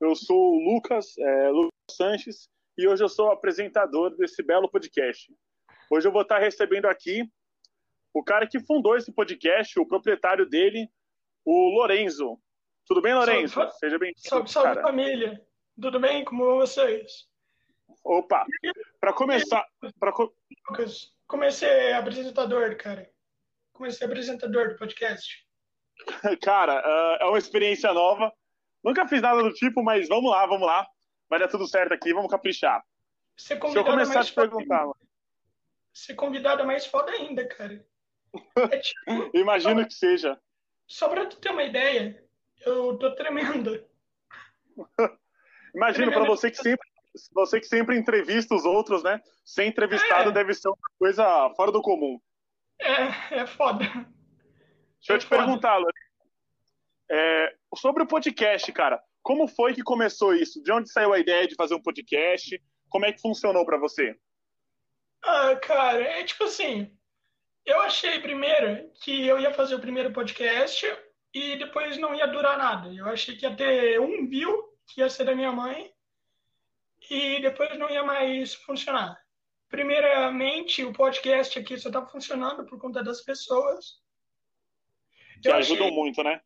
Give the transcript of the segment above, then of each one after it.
Eu sou o Lucas, é, Lucas Sanches, e hoje eu sou apresentador desse belo podcast. Hoje eu vou estar recebendo aqui o cara que fundou esse podcast, o proprietário dele, o Lorenzo. Tudo bem, Lorenzo? Salve, Seja bem-vindo. Salve, salve família. Tudo bem? Como vão vocês? Opa, para começar. Pra. Lucas, comecei apresentador, cara. Comecei apresentador do podcast. Cara, uh, é uma experiência nova. Nunca fiz nada do tipo, mas vamos lá, vamos lá. Vai dar tudo certo aqui, vamos caprichar. Se eu começar a te perguntar. Ainda. Ser convidado é mais foda ainda, cara. É tipo, Imagino só, que seja. Só pra tu ter uma ideia, eu tô tremendo. Imagino, para você que sempre você que sempre entrevista os outros, né? Ser entrevistado é. deve ser uma coisa fora do comum. É, é foda. Deixa eu te foda. perguntar, é, sobre o podcast, cara. Como foi que começou isso? De onde saiu a ideia de fazer um podcast? Como é que funcionou para você? Ah, cara, é tipo assim. Eu achei primeiro que eu ia fazer o primeiro podcast e depois não ia durar nada. Eu achei que ia ter um view, que ia ser da minha mãe, e depois não ia mais funcionar. Primeiramente, o podcast aqui só está funcionando por conta das pessoas. Que eu ajudam achei, muito, né?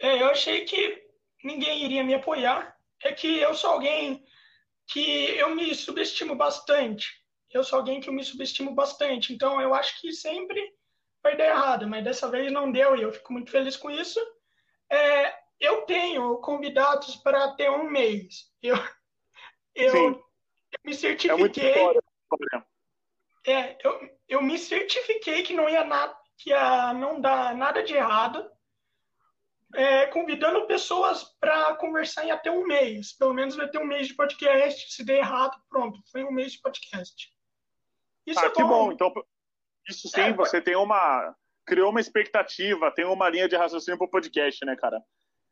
É, eu achei que ninguém iria me apoiar. É que eu sou alguém que eu me subestimo bastante. Eu sou alguém que eu me subestimo bastante. Então, eu acho que sempre vai dar errado. Mas dessa vez não deu e eu fico muito feliz com isso. É, eu tenho convidados para ter um mês. Eu, eu, eu me certifiquei. É, é, eu, eu me certifiquei que não ia nada, que ia não dar nada de errado, é, convidando pessoas para conversar em até um mês. Pelo menos vai ter um mês de podcast. Se der errado, pronto, foi um mês de podcast. Isso ah, é que bom. bom. Então, isso sim, é, você tem uma. Criou uma expectativa, tem uma linha de raciocínio para o podcast, né, cara? É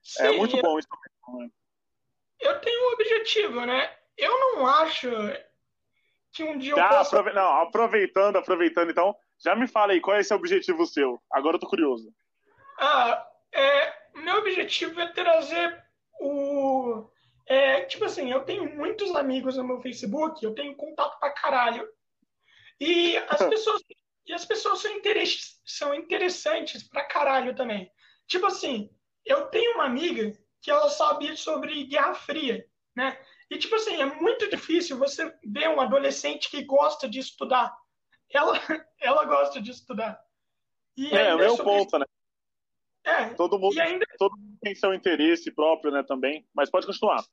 sim, é muito bom isso. Né? Eu tenho um objetivo, né? Eu não acho que um dia já, eu possa... aprove... Não, aproveitando, aproveitando, então, já me fala aí, qual é esse objetivo seu? Agora eu tô curioso. Ah, é, meu objetivo é trazer o... É, tipo assim, eu tenho muitos amigos no meu Facebook, eu tenho contato pra caralho. E as pessoas, e as pessoas são, interess, são interessantes pra caralho também. Tipo assim, eu tenho uma amiga que ela sabe sobre Guerra Fria, né? E, tipo assim, é muito difícil você ver um adolescente que gosta de estudar. Ela, ela gosta de estudar. E é, o meu ponto, né? É, todo mundo, ainda... todo mundo tem seu interesse próprio, né, também. Mas pode continuar.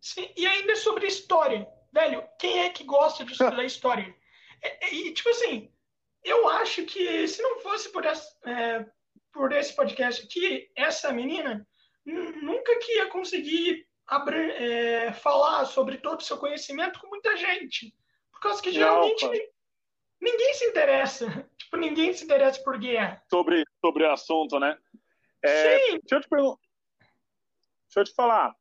Sim, e ainda sobre história. Velho, quem é que gosta de estudar história? E, e, tipo assim, eu acho que se não fosse por, essa, é, por esse podcast aqui, essa menina nunca que ia conseguir é, falar sobre todo o seu conhecimento com muita gente. Por causa que geralmente Não, ninguém se interessa. Tipo, ninguém se interessa por guerra. Sobre, sobre o assunto, né? É, Sim. Deixa eu te perguntar. Deixa eu te falar.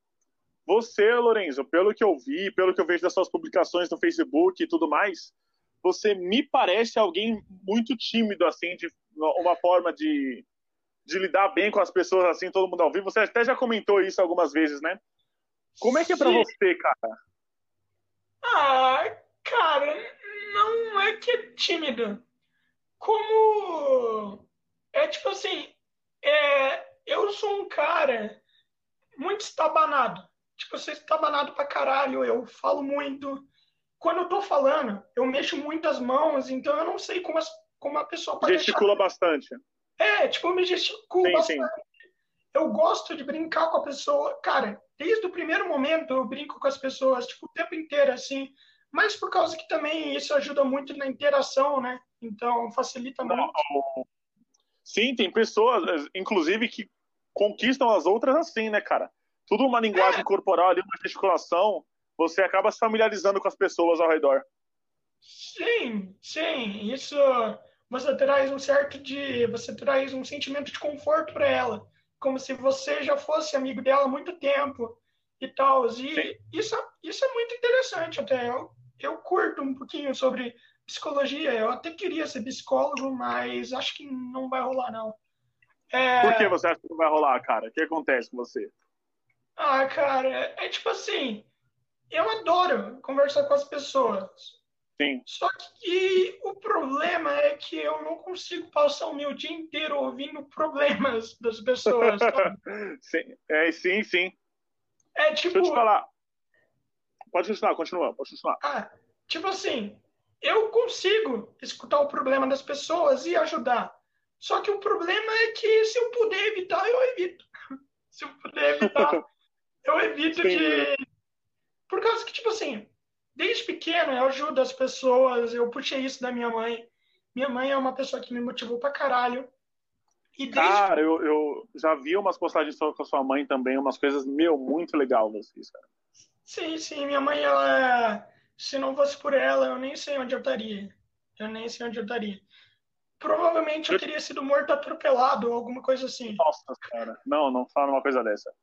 Você, Lorenzo, pelo que eu vi, pelo que eu vejo das suas publicações no Facebook e tudo mais, você me parece alguém muito tímido, assim, de uma forma de, de lidar bem com as pessoas, assim, todo mundo ao vivo. Você até já comentou isso algumas vezes, né? Como é que é pra Sim. você, cara? Ah, cara, não é que é tímido. Como. É tipo assim. É, eu sou um cara muito estabanado. Tipo, eu sou estabanado pra caralho. Eu falo muito. Quando eu tô falando, eu mexo muito as mãos, então eu não sei como, as, como a pessoa pode. Gesticula deixar... bastante. É, tipo, eu me gesticulo sim, bastante. Sim eu gosto de brincar com a pessoa. Cara, desde o primeiro momento eu brinco com as pessoas, tipo, o tempo inteiro, assim. Mas por causa que também isso ajuda muito na interação, né? Então, facilita muito. Sim, tem pessoas, inclusive, que conquistam as outras assim, né, cara? Tudo uma linguagem é. corporal ali, uma gesticulação, você acaba se familiarizando com as pessoas ao redor. Sim, sim. Isso você traz um certo de. Você traz um sentimento de conforto para ela como se você já fosse amigo dela há muito tempo e tal. E isso, isso é muito interessante até. Eu, eu curto um pouquinho sobre psicologia. Eu até queria ser psicólogo, mas acho que não vai rolar, não. É... Por que você acha que não vai rolar, cara? O que acontece com você? Ah, cara, é tipo assim, eu adoro conversar com as pessoas. Sim. Só que o problema é que eu não consigo passar o meu dia inteiro ouvindo problemas das pessoas. sim, é, sim, sim. É tipo. Deixa eu te falar. Pode continuar, continua, pode continuar. Ah, tipo assim, eu consigo escutar o problema das pessoas e ajudar. Só que o problema é que se eu puder evitar, eu evito. se eu puder evitar, eu evito Sim. de. Por causa que, tipo assim, desde pequeno eu ajudo as pessoas, eu puxei isso da minha mãe. Minha mãe é uma pessoa que me motivou pra caralho. E desde... Cara, eu, eu já vi umas postagens com a sua mãe também, umas coisas, meu, muito legal vocês, cara. Sim, sim, minha mãe, ela. Se não fosse por ela, eu nem sei onde eu estaria. Eu nem sei onde eu estaria. Provavelmente eu teria sido morto atropelado ou alguma coisa assim. Nossa, cara. Não, não fala uma coisa dessa.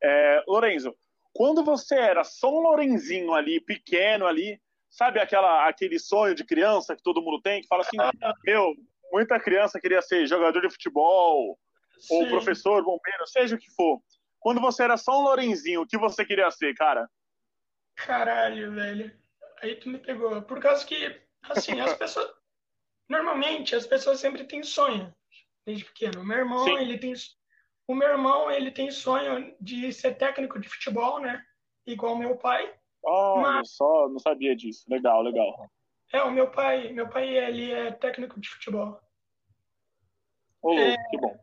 É, Lorenzo, quando você era só um Lorenzinho ali, pequeno ali, sabe aquela, aquele sonho de criança que todo mundo tem, que fala assim, meu, muita criança queria ser jogador de futebol, Sim. ou professor, bombeiro, seja o que for. Quando você era só um Lorenzinho, o que você queria ser, cara? Caralho, velho. Aí tu me pegou. Por causa que, assim, as pessoas. Normalmente, as pessoas sempre têm sonho, desde pequeno. O meu irmão, Sim. ele tem o meu irmão, ele tem sonho de ser técnico de futebol, né? Igual meu pai. Oh, mas... só não sabia disso. Legal, legal. É, o meu pai, meu pai, ele é técnico de futebol. Ô, é... que bom.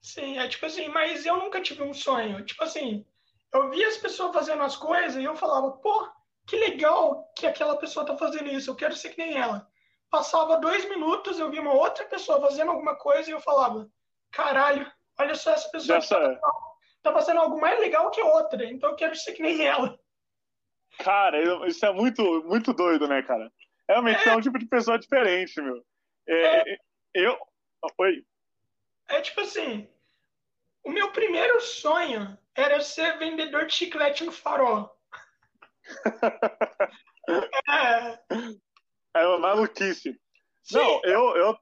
Sim, é tipo assim, mas eu nunca tive um sonho. Tipo assim, eu via as pessoas fazendo as coisas e eu falava, pô, que legal que aquela pessoa tá fazendo isso, eu quero ser que nem ela. Passava dois minutos, eu via uma outra pessoa fazendo alguma coisa e eu falava, caralho, olha só essa pessoa tá, tá, fazendo algo mais legal que outra, então eu quero ser que nem ela. Cara, isso é muito, muito doido, né, cara? Realmente é, é um tipo de pessoa diferente, meu. É, é, eu. Oi. É tipo assim, o meu primeiro sonho era ser vendedor de chiclete no farol. É. É uma maluquice. Sim. Não, eu, eu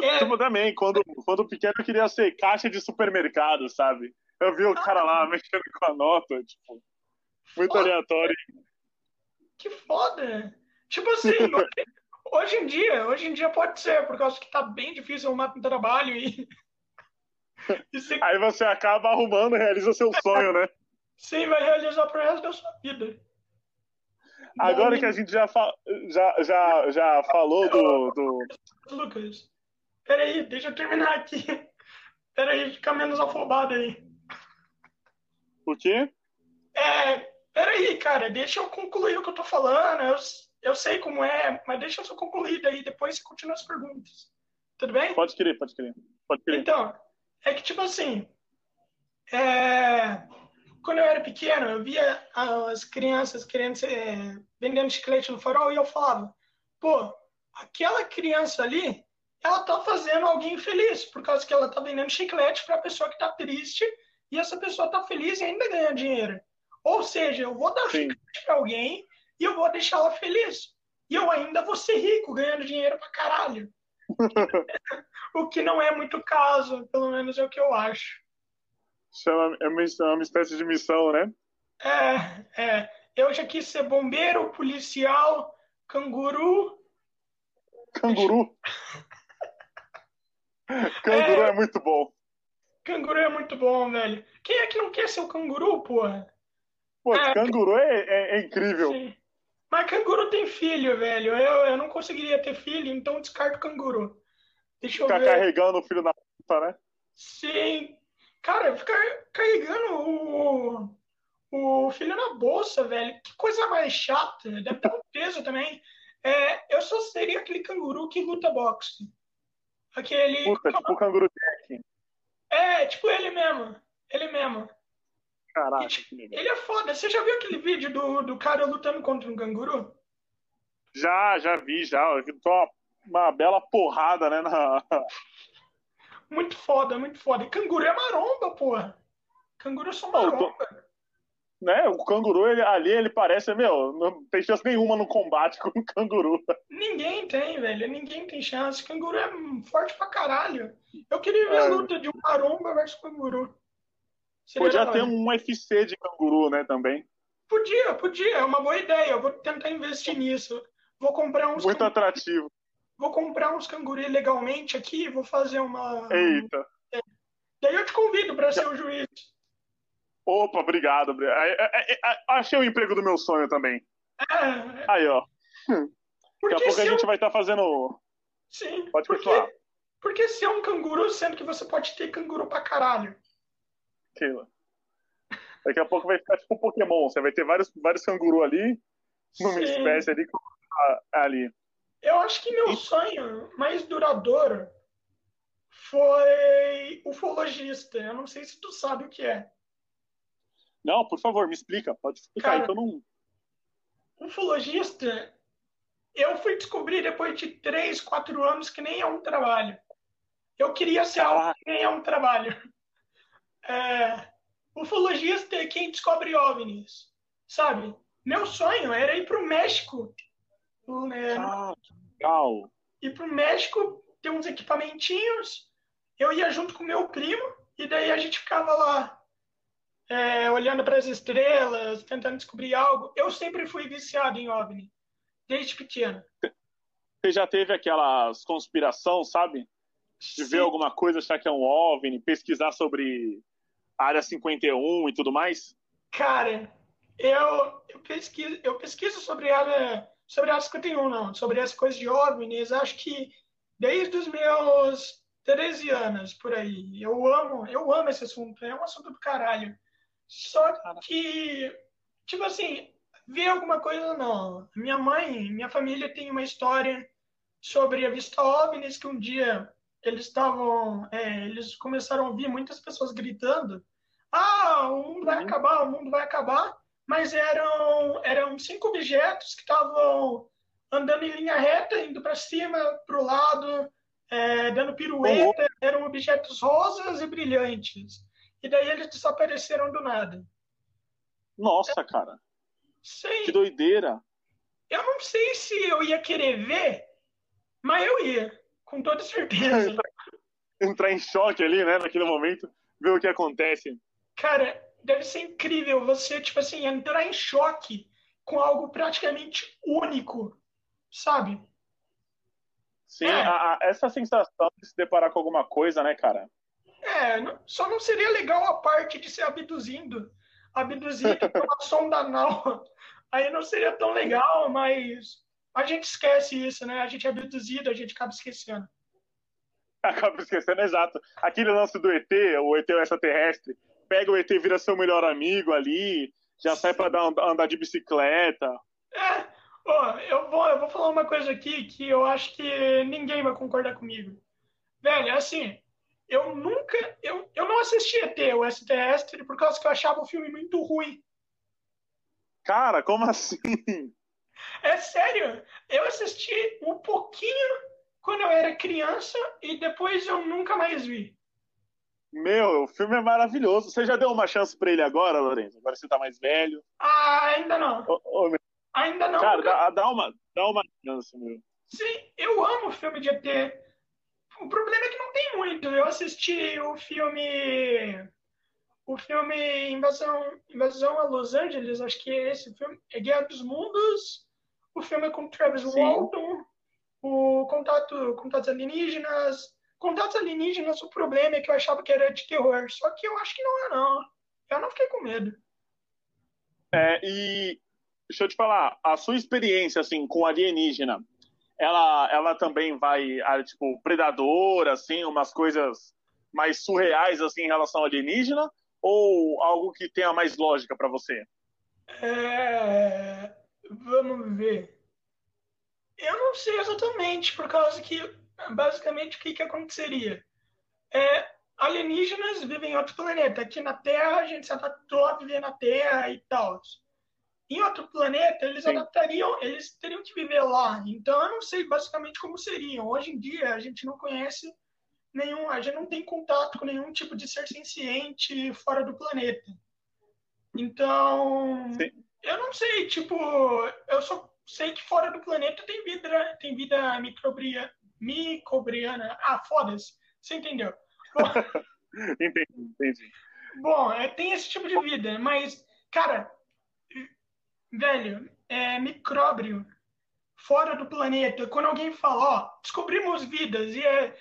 é. tipo, também, quando, quando pequeno eu queria ser caixa de supermercado, sabe? Eu vi o cara lá mexendo com a nota, tipo, muito foda. aleatório. Que foda! Tipo assim, hoje em dia, hoje em dia pode ser, por causa que tá bem difícil arrumar um trabalho e. Você... Aí você acaba arrumando, realiza seu sonho, né? Sim, vai realizar pro resto da sua vida. Agora que a gente já, fa... já, já, já falou do, do. Lucas, peraí, deixa eu terminar aqui. Peraí, fica menos afobado aí. O quê? É, peraí, cara, deixa eu concluir o que eu tô falando. Eu, eu sei como é, mas deixa eu só concluir daí, depois você continua as perguntas. Tudo bem? Pode querer, pode querer. Pode querer. Então, é que, tipo assim, é... quando eu era pequeno, eu via as crianças querendo ser... vendendo chiclete no farol e eu falava, pô, aquela criança ali, ela tá fazendo alguém feliz, por causa que ela tá vendendo chiclete para a pessoa que tá triste e essa pessoa tá feliz e ainda ganha dinheiro. Ou seja, eu vou dar Sim. chiclete para alguém e eu vou deixar ela feliz. E eu ainda vou ser rico, ganhando dinheiro pra caralho. o que não é muito caso, pelo menos é o que eu acho. Chama, é, uma, é uma espécie de missão, né? É, é. Eu já quis ser bombeiro, policial, canguru. Canguru? canguru é, é, muito bom. Canguru é muito bom, velho. Quem é que não quer ser o canguru, porra? Pô, é, canguru é, é, é incrível. Sim. Mas canguru tem filho, velho. Eu, eu não conseguiria ter filho, então descarto canguru. Deixa eu ficar ver. carregando o filho na puta, né? Sim. Cara, ficar carregando o, o filho na bolsa, velho. Que coisa mais chata. Deve ter um peso também. É, eu só seria aquele canguru que luta boxe. Aquele. Puta, tipo o canguru Jack. É, tipo ele mesmo. Ele mesmo. Caraca, ele é foda. Você já viu aquele vídeo do, do cara lutando contra um canguru? Já, já vi, já. Eu tô uma bela porrada, né? Na... Muito foda, muito foda. E canguru é maromba, porra. Canguru são maromba. Tô... Né? O canguru ele, ali, ele parece, meu, não tem chance nenhuma no combate com o canguru. Ninguém tem, velho. Ninguém tem chance. Canguru é forte pra caralho. Eu queria ver é. a luta de um maromba versus canguru. Seria Podia ter um UFC de canguru, né, também. Podia, podia, é uma boa ideia. Eu vou tentar investir nisso. Vou comprar uns. Muito atrativo. Vou comprar uns cangurus legalmente aqui, vou fazer uma. Eita. É. Daí eu te convido para ser o juiz. Opa, obrigado. Achei o emprego do meu sonho também. É. Aí, ó. Daqui a pouco a gente vai estar tá fazendo. Sim. Pode porque, continuar. Porque se é um canguru, sendo que você pode ter canguru pra caralho. Aquilo. Daqui a pouco vai ficar tipo um Pokémon. Você vai ter vários, vários canguru ali, numa Sim. espécie ali, ali. Eu acho que meu sonho mais duradouro foi ufologista. Eu não sei se tu sabe o que é. Não, por favor, me explica. Pode explicar Cara, aí, não. Ufologista, eu fui descobrir depois de três, quatro anos que nem é um trabalho. Eu queria ser algo que nem é um trabalho. É, ufologista é quem descobre OVNIs, sabe? Meu sonho era ir para o México. Né? Ah, legal. Ir para o México, ter uns equipamentinhos. Eu ia junto com meu primo e daí a gente ficava lá é, olhando para as estrelas, tentando descobrir algo. Eu sempre fui viciado em OVNI, desde pequeno. Você já teve aquelas conspiração, sabe? De Sim. ver alguma coisa, achar que é um OVNI, pesquisar sobre Área 51 e tudo mais? Cara, eu, eu, pesquiso, eu pesquiso sobre área, sobre a área 51, não. Sobre as coisas de OVNIs, acho que desde os meus 13 anos, por aí. Eu amo, eu amo esse assunto. É um assunto do caralho. Só que, tipo assim, ver alguma coisa, não. Minha mãe, minha família tem uma história sobre a vista OVNIs que um dia eles estavam, é, eles começaram a ouvir muitas pessoas gritando ah, o mundo vai uhum. acabar, o mundo vai acabar, mas eram, eram cinco objetos que estavam andando em linha reta, indo para cima, para o lado, é, dando pirueta, eram objetos rosas e brilhantes. E daí eles desapareceram do nada. Nossa, cara. Sei. Que doideira. Eu não sei se eu ia querer ver, mas eu ia, com toda certeza. Entrar em choque ali, né, naquele momento, ver o que acontece. Cara, deve ser incrível você, tipo assim, entrar em choque com algo praticamente único, sabe? Sim, é. a, a, essa sensação de se deparar com alguma coisa, né, cara? É, não, só não seria legal a parte de ser abduzindo, abduzido por uma sonda anal. Aí não seria tão legal, mas a gente esquece isso, né? A gente é abduzido, a gente acaba esquecendo. Acaba esquecendo, exato. Aquele lance do ET, o ET extraterrestre, pega o ET vira seu melhor amigo ali, já sai para andar de bicicleta. É, eu vou, eu vou falar uma coisa aqui que eu acho que ninguém vai concordar comigo. Velho, assim, eu nunca, eu, eu não assisti ET, o extraterrestre, por causa que eu achava o filme muito ruim. Cara, como assim? É sério, eu assisti um pouquinho quando eu era criança e depois eu nunca mais vi. Meu, o filme é maravilhoso. Você já deu uma chance pra ele agora, Lourenço? Agora você tá mais velho. Ah, ainda não. Oh, oh, ainda não. Cara, dá, dá, uma, dá uma chance, meu. Sim, eu amo o filme de ET. O problema é que não tem muito. Eu assisti o filme. O filme Invasão, Invasão a Los Angeles, acho que é esse filme. É Guerra dos Mundos. O filme é com Travis Sim. Walton. O Contato, Contatos Alienígenas Contatos alienígenas, o problema é que eu achava que era de terror. Só que eu acho que não é, não. Eu não fiquei com medo. É, e deixa eu te falar, a sua experiência assim com alienígena, ela, ela também vai, tipo, predadora, assim, umas coisas mais surreais assim em relação ao alienígena, ou algo que tenha mais lógica para você? É... Vamos ver. Eu não sei exatamente, por causa que basicamente, o que, que aconteceria? É, alienígenas vivem em outro planeta. Aqui na Terra, a gente se adaptou a viver na Terra e tal. Em outro planeta, eles Sim. adaptariam, eles teriam que viver lá. Então, eu não sei basicamente como seriam. Hoje em dia, a gente não conhece nenhum, a gente não tem contato com nenhum tipo de ser senciente fora do planeta. Então, Sim. eu não sei, tipo, eu só sei que fora do planeta tem vida, tem vida microbia, Micobriana. Ah, foda-se. Você entendeu? entendi, entendi. Bom, é, tem esse tipo de vida, mas, cara, velho, é micróbio fora do planeta. Quando alguém fala, ó, descobrimos vidas e é,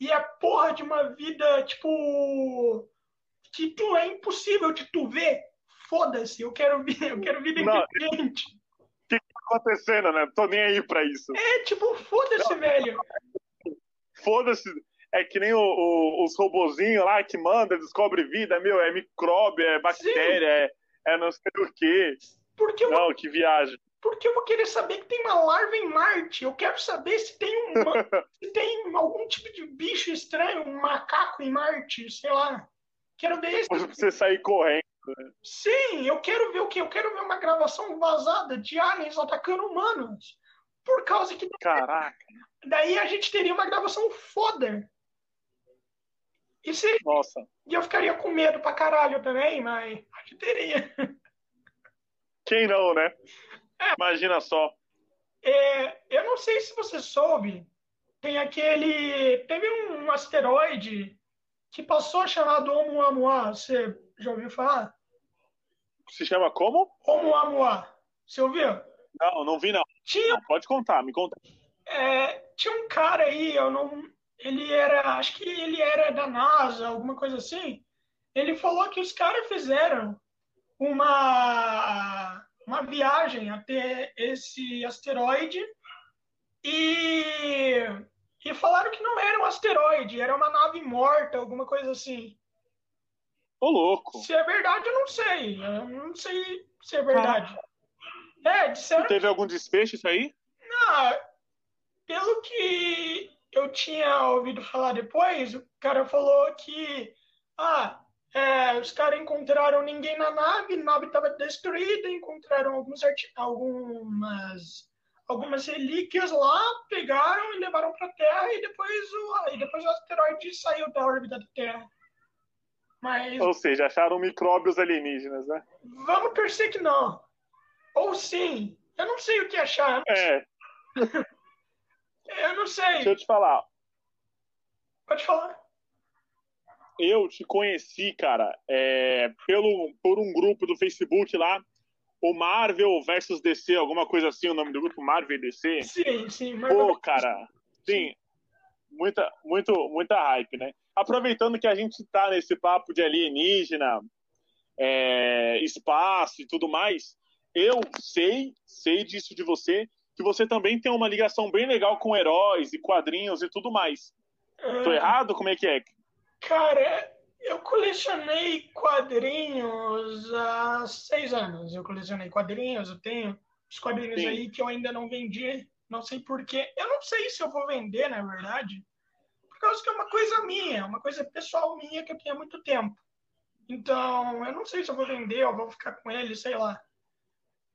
e é porra de uma vida, tipo, que tu é impossível de tu ver. Foda-se, eu quero, eu quero vida independente. Acontecendo, né? Tô nem aí pra isso. É, tipo, foda-se, velho. Foda-se. É que nem o, o, os robozinhos lá que manda, descobre vida, meu, é micróbio, é bactéria, é, é, não sei o quê. Porque eu, não, que viagem. Porque eu vou querer saber que tem uma larva em Marte. Eu quero saber se tem, uma, se tem algum tipo de bicho estranho, um macaco em Marte, sei lá. Quero ver isso. Você sair correndo. Sim, eu quero ver o quê? Eu quero ver uma gravação vazada de aliens atacando humanos. Por causa que. Caraca. Daí a gente teria uma gravação foda. E seria... Nossa. E eu ficaria com medo pra caralho também, mas a gente teria. Quem não, né? É. Imagina só. É, eu não sei se você soube, tem aquele. Teve um asteroide que passou chamado Oumuamua. Você já ouviu falar? Se chama como? Oumuamua. Você ouviu? Não, não vi não. Tinha... Não, pode contar, me conta. É, tinha um cara aí, eu não. Ele era. Acho que ele era da NASA, alguma coisa assim. Ele falou que os caras fizeram uma, uma viagem até esse asteroide e, e falaram que não era um asteroide, era uma nave morta, alguma coisa assim. Ô, louco. Se é verdade, eu não sei. Eu não sei se é verdade. Ah. É, disseram... Teve algum desfecho isso aí? Não, pelo que eu tinha ouvido falar depois, o cara falou que ah, é, os caras encontraram ninguém na nave, a nave estava destruída, encontraram alguns algumas algumas relíquias lá, pegaram e levaram para a Terra e depois o e depois o asteroide saiu da órbita da Terra. Mas ou seja, acharam micróbios alienígenas, né? Vamos torcer que não. Ou sim, eu não sei o que achar. É. eu não sei. Deixa eu te falar. Pode falar eu te conheci, cara, é, pelo, por um grupo do Facebook lá, o Marvel versus DC, alguma coisa assim, o nome do grupo Marvel e DC. Sim, sim. Marvel. Pô, cara, sim, muita, muito, muita hype, né? Aproveitando que a gente tá nesse papo de alienígena, é, espaço e tudo mais, eu sei, sei disso de você, que você também tem uma ligação bem legal com heróis e quadrinhos e tudo mais. É... Tô errado? Como é que é? Cara, eu colecionei quadrinhos há seis anos. Eu colecionei quadrinhos, eu tenho os quadrinhos Sim. aí que eu ainda não vendi. Não sei porquê. Eu não sei se eu vou vender, na verdade. Por causa que é uma coisa minha, uma coisa pessoal minha que eu tenho há muito tempo. Então, eu não sei se eu vou vender ou vou ficar com ele, sei lá.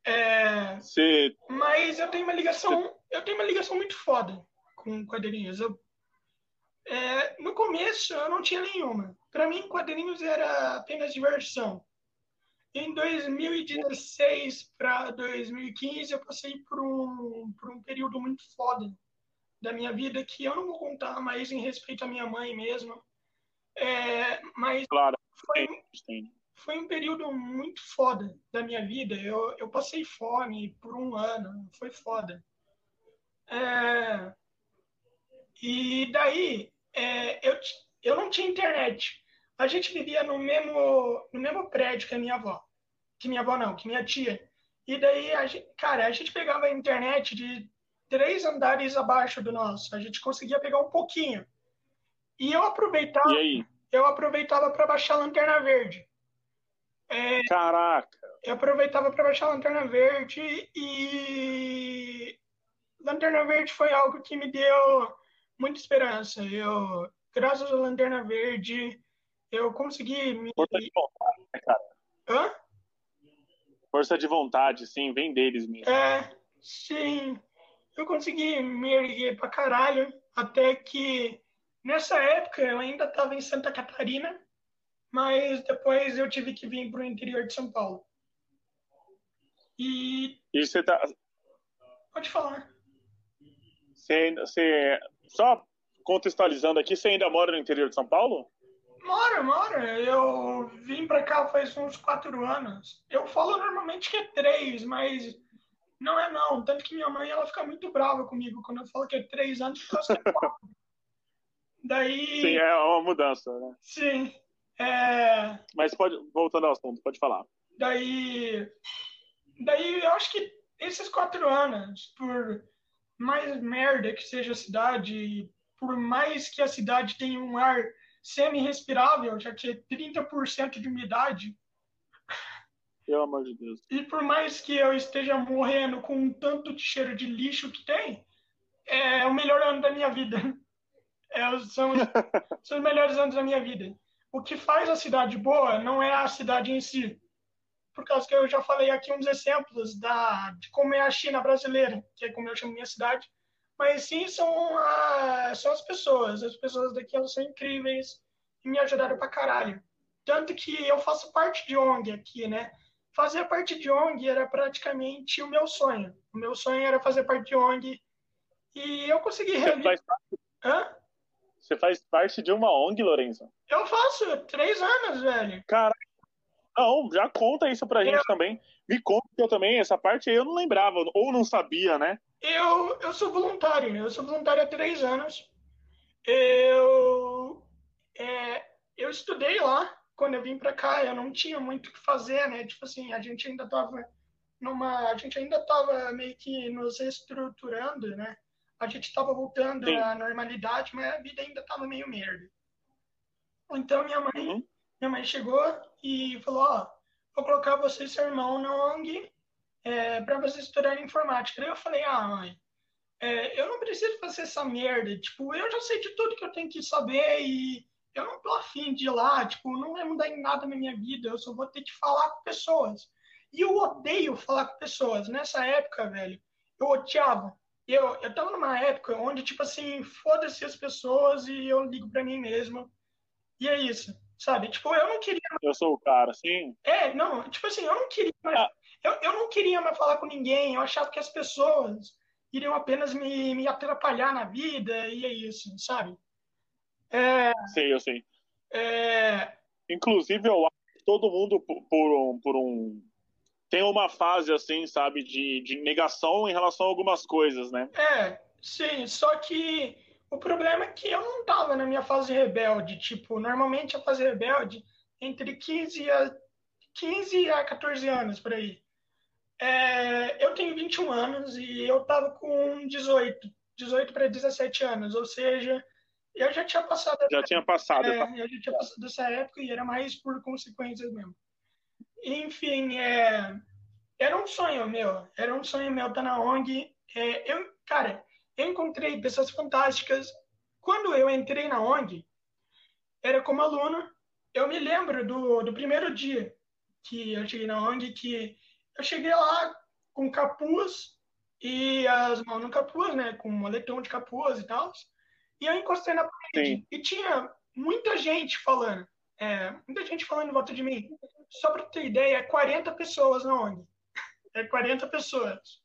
É... Sim. Mas eu tenho uma ligação, eu tenho uma ligação muito foda com quadrinhos. Eu é, no começo eu não tinha nenhuma. Para mim, quadrinhos era apenas diversão. Em 2016 para 2015 eu passei por um, por um período muito foda da minha vida que eu não vou contar mais em respeito à minha mãe mesmo. É, mas claro. foi, foi um período muito foda da minha vida. Eu, eu passei fome por um ano, foi foda. É, e daí é, eu, eu não tinha internet. A gente vivia no mesmo, no mesmo prédio que a minha avó. Que minha avó não, que minha tia. E daí, a gente, cara, a gente pegava a internet de três andares abaixo do nosso. A gente conseguia pegar um pouquinho. E eu aproveitava. E aí? Eu aproveitava para baixar a Lanterna Verde. É, Caraca! Eu aproveitava para baixar a Lanterna Verde e. Lanterna Verde foi algo que me deu muita esperança. Eu, graças à Lanterna Verde, eu consegui me. Força de vontade, né, cara? Hã? Força de vontade, sim, vem deles mesmo. É, sim. Eu consegui me erguer pra caralho, até que nessa época eu ainda estava em Santa Catarina, mas depois eu tive que vir para o interior de São Paulo. E. E você tá. Pode falar. Você, você só contextualizando aqui, você ainda mora no interior de São Paulo? Moro, moro. Eu vim pra cá faz uns quatro anos. Eu falo normalmente que é três, mas não é não. Tanto que minha mãe ela fica muito brava comigo quando eu falo que é três anos, porque eu sei quatro. Daí. Sim, é uma mudança, né? Sim. É... Mas pode, voltando ao assunto, pode falar. Daí. Daí eu acho que esses quatro anos, por mais merda que seja a cidade, por mais que a cidade tenha um ar semi-respirável, já que é 30% de umidade. Pelo amor de Deus. E por mais que eu esteja morrendo com um tanto de cheiro de lixo que tem, é o melhor ano da minha vida. É, são, são os melhores anos da minha vida. O que faz a cidade boa não é a cidade em si. Por causa que eu já falei aqui uns exemplos da, de como é a China brasileira, que é como eu chamo minha cidade. Mas sim, são, a, são as pessoas. As pessoas daqui elas são incríveis e me ajudaram pra caralho. Tanto que eu faço parte de ONG aqui, né? Fazer parte de ONG era praticamente o meu sonho. O meu sonho era fazer parte de ONG. E eu consegui realizar. Hã? Você faz parte de uma ONG, Lourenço? Eu faço, três anos, velho. Cara, não, já conta isso pra gente eu... também. Me conta que eu também, essa parte aí eu não lembrava, ou não sabia, né? Eu, eu sou voluntário? Eu sou voluntário há três anos. Eu, é, eu estudei lá quando eu vim pra cá, eu não tinha muito o que fazer, né? Tipo assim, a gente ainda tava numa. A gente ainda tava meio que nos estruturando, né? a gente estava voltando Sim. à normalidade, mas a vida ainda estava meio merda. Então minha mãe, uhum. minha mãe chegou e falou, ó, oh, vou colocar você e seu irmão na ONG é, para vocês estudarem informática. Daí eu falei, ah, mãe, é, eu não preciso fazer essa merda. Tipo, eu já sei de tudo que eu tenho que saber e eu não tô afim de ir lá. Tipo, não vai mudar em nada na minha vida. Eu só vou ter que falar com pessoas. E eu odeio falar com pessoas. Nessa época, velho, eu odiava eu, eu tava numa época onde, tipo assim, foda-se as pessoas e eu ligo pra mim mesmo. E é isso, sabe? Tipo, eu não queria. Eu sou o cara, sim. É, não, tipo assim, eu não queria mais. Ah. Eu, eu não queria mais falar com ninguém. Eu achava que as pessoas iriam apenas me, me atrapalhar na vida e é isso, sabe? É, sei, eu sei. É... Inclusive, eu acho que todo mundo, por, um, por um tem uma fase, assim, sabe, de, de negação em relação a algumas coisas, né? É, sim, só que o problema é que eu não tava na minha fase rebelde. Tipo, normalmente a fase rebelde entre 15 a, 15 a 14 anos, por aí. É, eu tenho 21 anos e eu tava com 18, 18 para 17 anos, ou seja, eu já tinha passado. Já tinha passado. É, eu já tinha passado dessa época e era mais por consequências mesmo. Enfim, é, era um sonho meu, era um sonho meu estar na ONG. É, eu, cara, eu encontrei pessoas fantásticas. Quando eu entrei na ONG, era como aluno. Eu me lembro do, do primeiro dia que eu cheguei na ONG, que eu cheguei lá com capuz e as mãos no capuz, né, com um moletom de capuz e tal. E eu encostei na parede Sim. e tinha muita gente falando. É, muita gente falando em volta de mim. Só para ter ideia, é 40 pessoas na ONG. É 40 pessoas.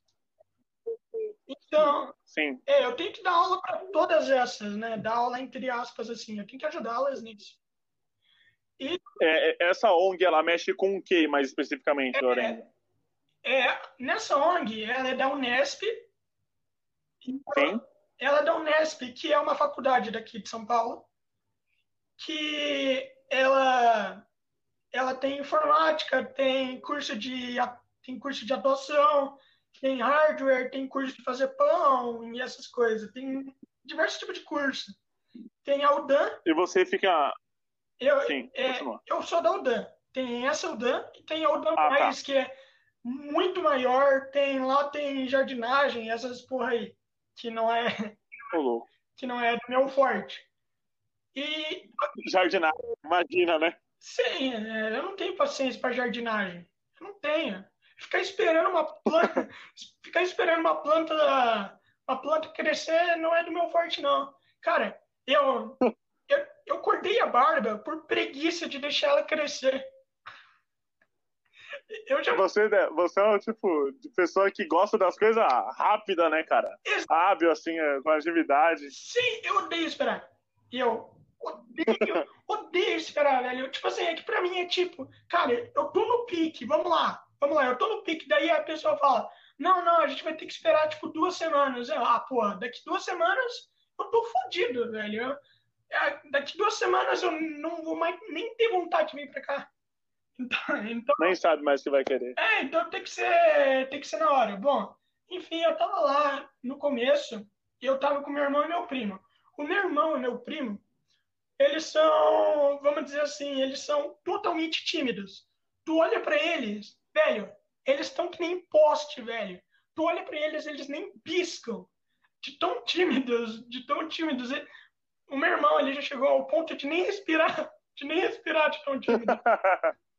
Então, Sim. É, eu tenho que dar aula para todas essas, né? Dar aula entre aspas, assim. Eu tenho que ajudá-las nisso. E, é, é essa ONG, ela mexe com o que mais especificamente, é, Lorena? É, nessa ONG, ela é da Unesp. Sim. Ela é da Unesp, que é uma faculdade daqui de São Paulo, que ela ela tem informática, tem curso de tem curso de atuação, tem hardware, tem curso de fazer pão e essas coisas. Tem diversos tipos de curso. Tem a UDAN. E você fica. Eu, Sim, é, eu sou da UDAN. Tem essa UDAN e tem a UDAN ah, tá. mais, tá. que é muito maior. Tem lá tem jardinagem, essas porra aí. Que não é. que não é do meu forte. E. Jardinagem, imagina, né? Sim, é, eu não tenho paciência para jardinagem. Eu não tenho. Ficar esperando uma planta, ficar esperando uma planta, uma planta crescer não é do meu forte não. Cara, eu eu, eu cortei a barba por preguiça de deixar ela crescer. Eu já... Você, né, você é o tipo de pessoa que gosta das coisas rápidas, né, cara? Exato. Hábil, assim, é, com agilidade. Sim, eu odeio esperar. Eu odeio, odeio esperar, velho. Tipo assim, é que pra mim é tipo, cara, eu tô no pique, vamos lá, vamos lá, eu tô no pique. Daí a pessoa fala, não, não, a gente vai ter que esperar, tipo, duas semanas. Eu, ah, porra, daqui duas semanas eu tô fodido, velho. Eu, é, daqui duas semanas eu não vou mais nem ter vontade de vir pra cá. Então, então, Nem sabe mais o que vai querer. É, então tem que ser, tem que ser na hora. Bom, enfim, eu tava lá no começo, e eu tava com meu irmão e meu primo. O meu irmão e meu primo, eles são, vamos dizer assim, eles são totalmente tímidos. Tu olha para eles, velho, eles estão que nem poste, velho. Tu olha para eles, eles nem piscam. De tão tímidos, de tão tímidos. O meu irmão, ele já chegou ao ponto de nem respirar, de nem respirar de tão tímido.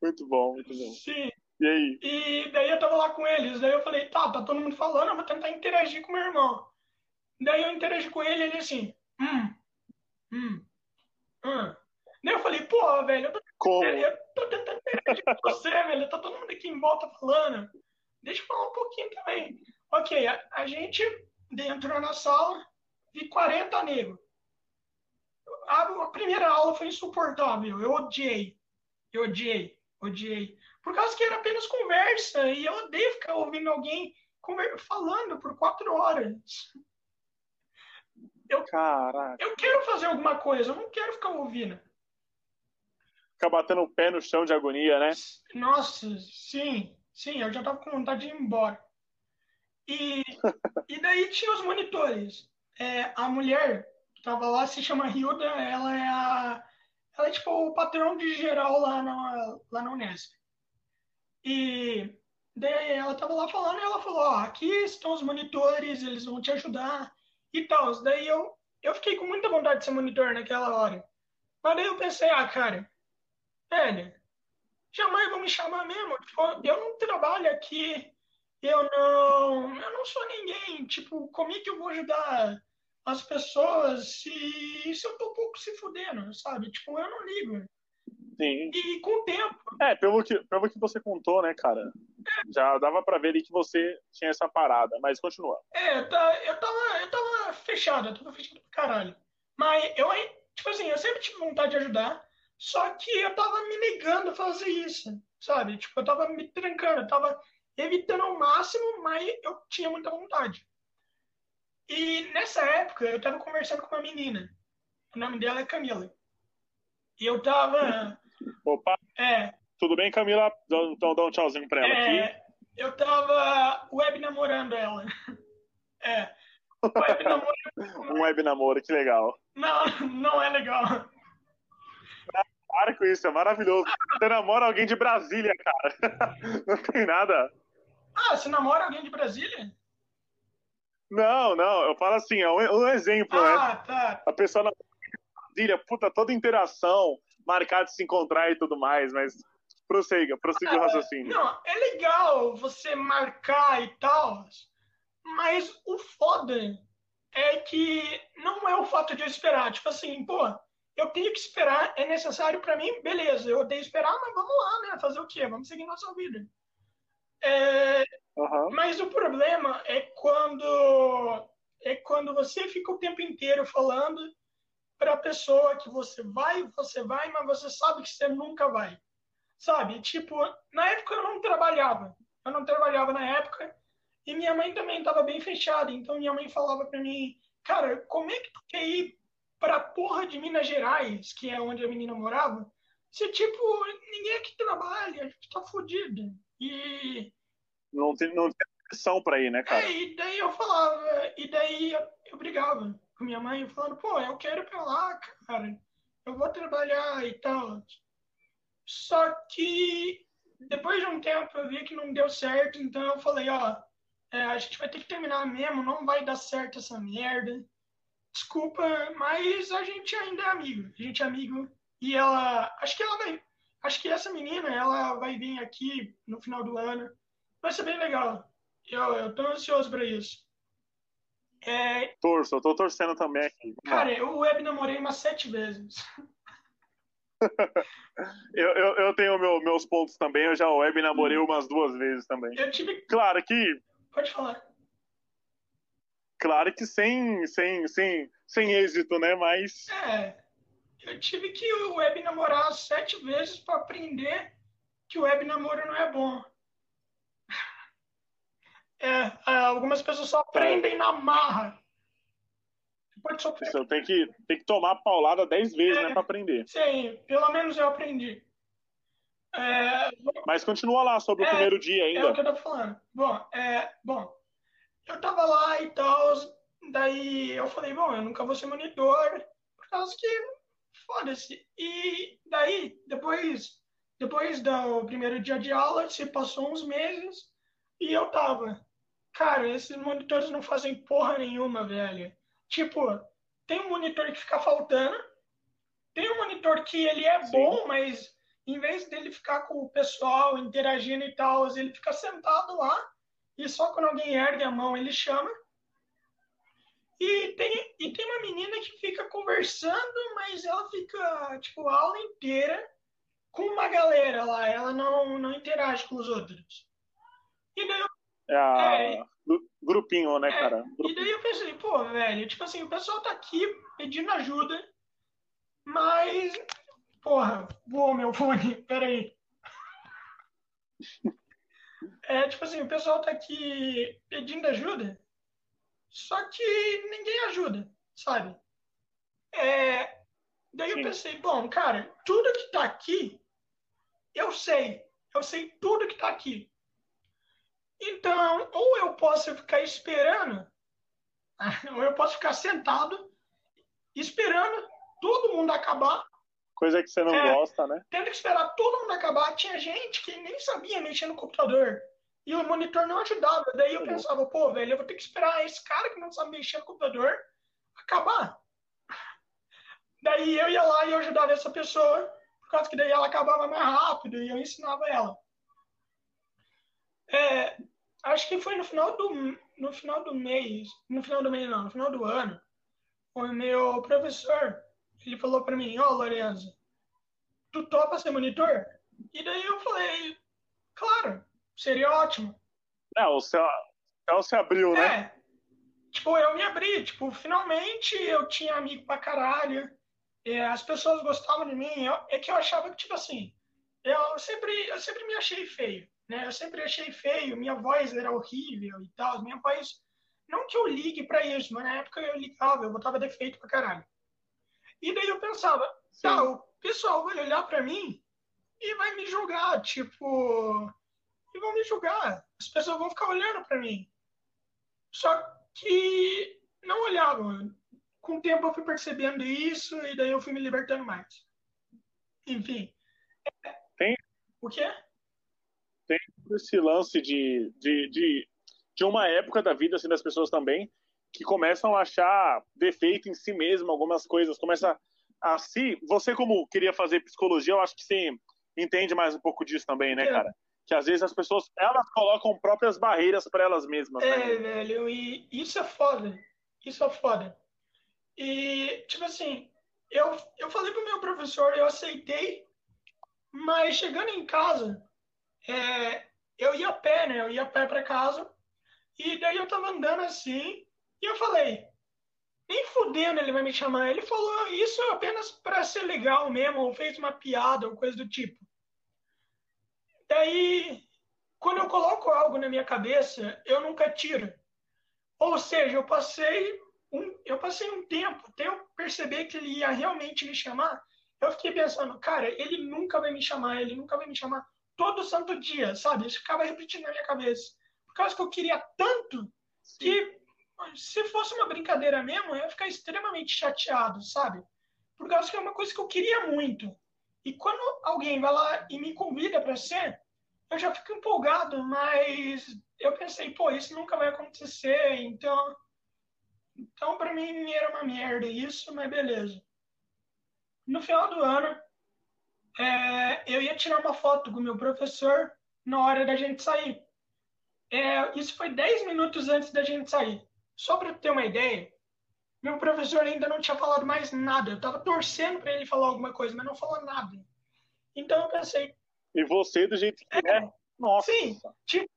muito bom, muito bom. Sim. E aí? E daí eu tava lá com eles, daí eu falei, tá, tá todo mundo falando, eu vou tentar interagir com meu irmão. Daí eu interagi com ele, ele assim, hum, hum, hum. Daí eu falei, pô, velho, eu tô, Como? eu tô tentando interagir com você, velho, tá todo mundo aqui em volta falando. Deixa eu falar um pouquinho também. Ok, a, a gente entrou na sala, vi 40 negros. A, a primeira aula foi insuportável, eu odiei. Eu odiei, odiei. Por causa que era apenas conversa e eu odeio ficar ouvindo alguém falando por quatro horas. Eu, Caraca. eu quero fazer alguma coisa, eu não quero ficar ouvindo. Ficar batendo o pé no chão de agonia, né? Nossa, sim, sim, eu já tava com vontade de ir embora. E, e daí tinha os monitores. É, a mulher que tava lá se chama Hilda, ela é a ela é tipo o patrão de geral lá na, lá na Unesp. E daí ela tava lá falando e ela falou, ó, aqui estão os monitores, eles vão te ajudar e tal. Daí eu, eu fiquei com muita vontade de ser monitor naquela hora. Mas daí eu pensei, ah, cara, velho, jamais vão me chamar mesmo. Tipo, eu não trabalho aqui, eu não, eu não sou ninguém. Tipo, como é que eu vou ajudar as pessoas se, se eu tô um pouco se fudendo, sabe? Tipo, eu não ligo. Sim. E com o tempo. É, pelo que, pelo que você contou, né, cara? É. Já dava pra ver ali que você tinha essa parada, mas continua. É, tá, eu tava, eu tava fechado, eu tava fechado pra caralho. Mas eu, tipo assim, eu sempre tive vontade de ajudar, só que eu tava me negando a fazer isso, sabe? Tipo, eu tava me trancando, eu tava evitando ao máximo, mas eu tinha muita vontade. E nessa época eu tava conversando com uma menina. O nome dela é Camila. E eu tava. Opa! É. Tudo bem, Camila? Então dá um tchauzinho pra ela é, aqui. Eu tava web namorando ela. É. Web namoro. um web namoro, que legal. Não, não é legal. Para com isso, é maravilhoso. Você namora alguém de Brasília, cara. Não tem nada. Ah, você namora alguém de Brasília? Não, não, eu falo assim, é um, um exemplo, né? ah, né? Tá. A pessoa na Brasília, puta, toda interação, marcar de se encontrar e tudo mais, mas prossiga, prossiga ah, o raciocínio. Não, é legal você marcar e tal, mas o foda é que não é o fato de eu esperar. Tipo assim, pô, eu tenho que esperar, é necessário para mim, beleza, eu odeio esperar, mas vamos lá, né? Fazer o quê? Vamos seguir nossa vida. É, uhum. Mas o problema é quando é quando você fica o tempo inteiro falando para a pessoa que você vai, você vai, mas você sabe que você nunca vai. Sabe? Tipo, na época eu não trabalhava. Eu não trabalhava na época e minha mãe também estava bem fechada. Então minha mãe falava para mim, cara, como é que tu quer ir pra porra de Minas Gerais, que é onde a menina morava? Se, tipo, ninguém aqui trabalha, a gente tá fudido. E. Não tem, não tem pressão pra ir, né, cara? É, e daí eu falava, e daí eu, eu brigava com minha mãe, falando, pô, eu quero ir pra lá, cara. Eu vou trabalhar e tal. Só que depois de um tempo eu vi que não deu certo, então eu falei, ó, é, a gente vai ter que terminar mesmo, não vai dar certo essa merda. Desculpa, mas a gente ainda é amigo. A gente é amigo. E ela. Acho que ela vai. Acho que essa menina, ela vai vir aqui no final do ano. Vai ser bem legal. Eu, eu tô ansioso para isso. É... Torço, eu tô torcendo também aqui. Cara, eu web namorei umas sete vezes. eu, eu, eu, tenho meu, meus pontos também, eu já web namorei umas duas vezes também. Eu tive. Claro que. Pode falar. Claro que sem, sem, sem, sem êxito, né? Mas. É. eu tive que web namorar sete vezes para aprender que o web namoro não é bom. É, é, algumas pessoas só aprendem na marra. Pode sofrer. Você tem que, tem que tomar paulada dez vezes, né, é, né, para aprender. Sim, pelo menos eu aprendi. É, Mas continua lá sobre o é, primeiro dia ainda. É o que eu tô falando. Bom, é, bom eu tava lá e tal, daí eu falei, bom, eu nunca vou ser monitor, por causa que foda-se. E daí, depois, depois do primeiro dia de aula, se passou uns meses e eu tava, cara, esses monitores não fazem porra nenhuma, velho. Tipo, tem um monitor que fica faltando, tem um monitor que ele é Sim. bom, mas em vez dele ficar com o pessoal interagindo e tal, ele fica sentado lá e só quando alguém ergue a mão ele chama. E tem, e tem uma menina que fica conversando, mas ela fica, tipo, a aula inteira com uma galera lá. Ela não, não interage com os outros. E daí eu, é, a... é grupinho, né, é, cara? Grupinho. E daí eu pensei, pô, velho, tipo assim, o pessoal tá aqui pedindo ajuda, mas Porra, voou meu fone, peraí. É tipo assim, o pessoal tá aqui pedindo ajuda, só que ninguém ajuda, sabe? É, daí Sim. eu pensei, bom, cara, tudo que tá aqui, eu sei. Eu sei tudo que tá aqui. Então, ou eu posso ficar esperando, ou eu posso ficar sentado, esperando todo mundo acabar Coisa que você não é, gosta, né? Tendo que esperar todo mundo acabar. Tinha gente que nem sabia mexer no computador. E o monitor não ajudava. Daí eu pensava, pô, velho, eu vou ter que esperar esse cara que não sabe mexer no computador acabar. Daí eu ia lá e eu ajudava essa pessoa, por causa que daí ela acabava mais rápido e eu ensinava ela. É, acho que foi no final do no final do mês, no final do mês não, no final do ano, o meu professor ele falou para mim, ó, oh, Lorenzo, tu topa ser monitor? E daí eu falei, claro, seria ótimo. É, o céu, o céu se abriu, né? É. Tipo, eu me abri, tipo, finalmente eu tinha amigo pra caralho, as pessoas gostavam de mim, eu, é que eu achava que, tipo assim, eu sempre, eu sempre me achei feio, né? Eu sempre achei feio, minha voz era horrível e tal, minha voz... Não que eu ligue para isso, mas na época eu ligava, eu botava defeito pra caralho. E daí eu pensava, tá, o pessoal vai olhar para mim e vai me julgar, tipo, e vão me julgar. As pessoas vão ficar olhando para mim. Só que não olhavam. Com o tempo eu fui percebendo isso e daí eu fui me libertando mais. Enfim. Tem? O quê? Tem esse lance de, de, de, de uma época da vida assim, das pessoas também que começam a achar defeito em si mesmo, algumas coisas, começa a se, você como queria fazer psicologia, eu acho que você entende mais um pouco disso também, né, é. cara? Que às vezes as pessoas, elas colocam próprias barreiras para elas mesmas. É, né? velho, e isso é foda. Isso é foda. E, tipo assim, eu, eu falei pro meu professor, eu aceitei, mas chegando em casa, é, eu ia a pé, né? Eu ia a pé para casa, e daí eu tava andando assim, e eu falei, nem fudendo ele vai me chamar. Ele falou isso apenas para ser legal mesmo, ou fez uma piada ou coisa do tipo. Daí, quando eu coloco algo na minha cabeça, eu nunca tiro. Ou seja, eu passei um, eu passei um tempo até eu perceber que ele ia realmente me chamar. Eu fiquei pensando, cara, ele nunca vai me chamar, ele nunca vai me chamar todo santo dia, sabe? Isso ficava repetindo na minha cabeça. Por causa que eu queria tanto que se fosse uma brincadeira mesmo, eu ia ficar extremamente chateado, sabe? Por causa que é uma coisa que eu queria muito. E quando alguém vai lá e me convida para ser, eu já fico empolgado, mas eu pensei, pô, isso nunca vai acontecer, então. Então, para mim, era uma merda isso, mas beleza. No final do ano, é, eu ia tirar uma foto com o meu professor na hora da gente sair. É, isso foi 10 minutos antes da gente sair. Só para ter uma ideia, meu professor ainda não tinha falado mais nada. Eu estava torcendo para ele falar alguma coisa, mas não falou nada. Então eu pensei. E você, do jeito que é, é nossa. Sim, tipo,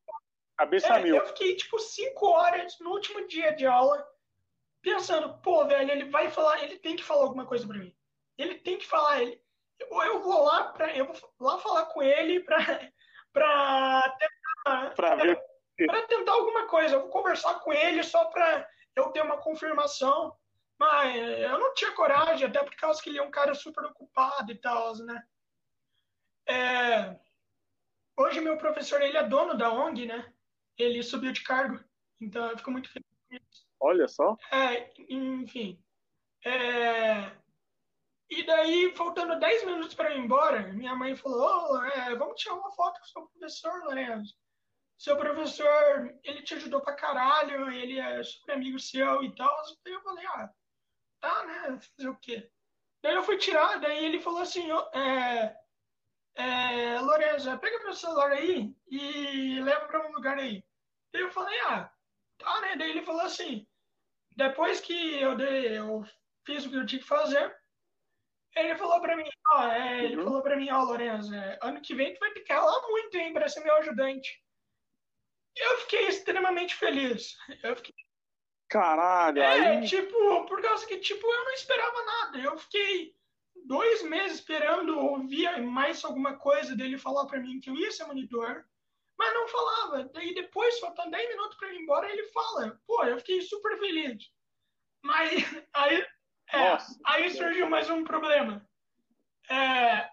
cabeça é, mil. Eu fiquei tipo cinco horas no último dia de aula pensando, pô, velho, ele vai falar, ele tem que falar alguma coisa para mim. ele tem que falar. Ele, ou eu vou lá para eu vou lá falar com ele para para tentar para tentar alguma coisa. Eu vou conversar com ele só para eu ter uma confirmação. Mas eu não tinha coragem, até por causa que ele é um cara super ocupado e tal, né? É, hoje meu professor, ele é dono da ONG, né? Ele subiu de cargo, então eu fico muito feliz. Olha só. É, enfim. É, e daí, faltando 10 minutos para ir embora, minha mãe falou: oh, é, vamos tirar uma foto com o seu professor, Lorenzo. Seu professor, ele te ajudou pra caralho, ele é super amigo seu e tal. Daí eu falei: ah, tá, né? Fazer o quê? Daí eu fui tirar, daí ele falou assim: é, é, Lorenzo, pega meu celular aí e leva para um lugar aí. Eu falei: ah, tá, né? Daí ele falou assim: depois que eu, dei, eu fiz o que eu tinha que fazer ele falou pra mim, ó, é, ele uhum. falou pra mim, ó, Lorenzo, é, ano que vem tu vai ter que ralar muito, hein, pra ser meu ajudante. Eu fiquei extremamente feliz. Eu fiquei... Caralho, é, aí... tipo, por causa que, tipo, eu não esperava nada. Eu fiquei dois meses esperando ouvir mais alguma coisa dele falar pra mim que eu ia ser monitor, mas não falava. Daí depois, faltando 10 minutos pra ir embora, ele fala. Pô, eu fiquei super feliz. Mas aí é, aí surgiu mais um problema. É...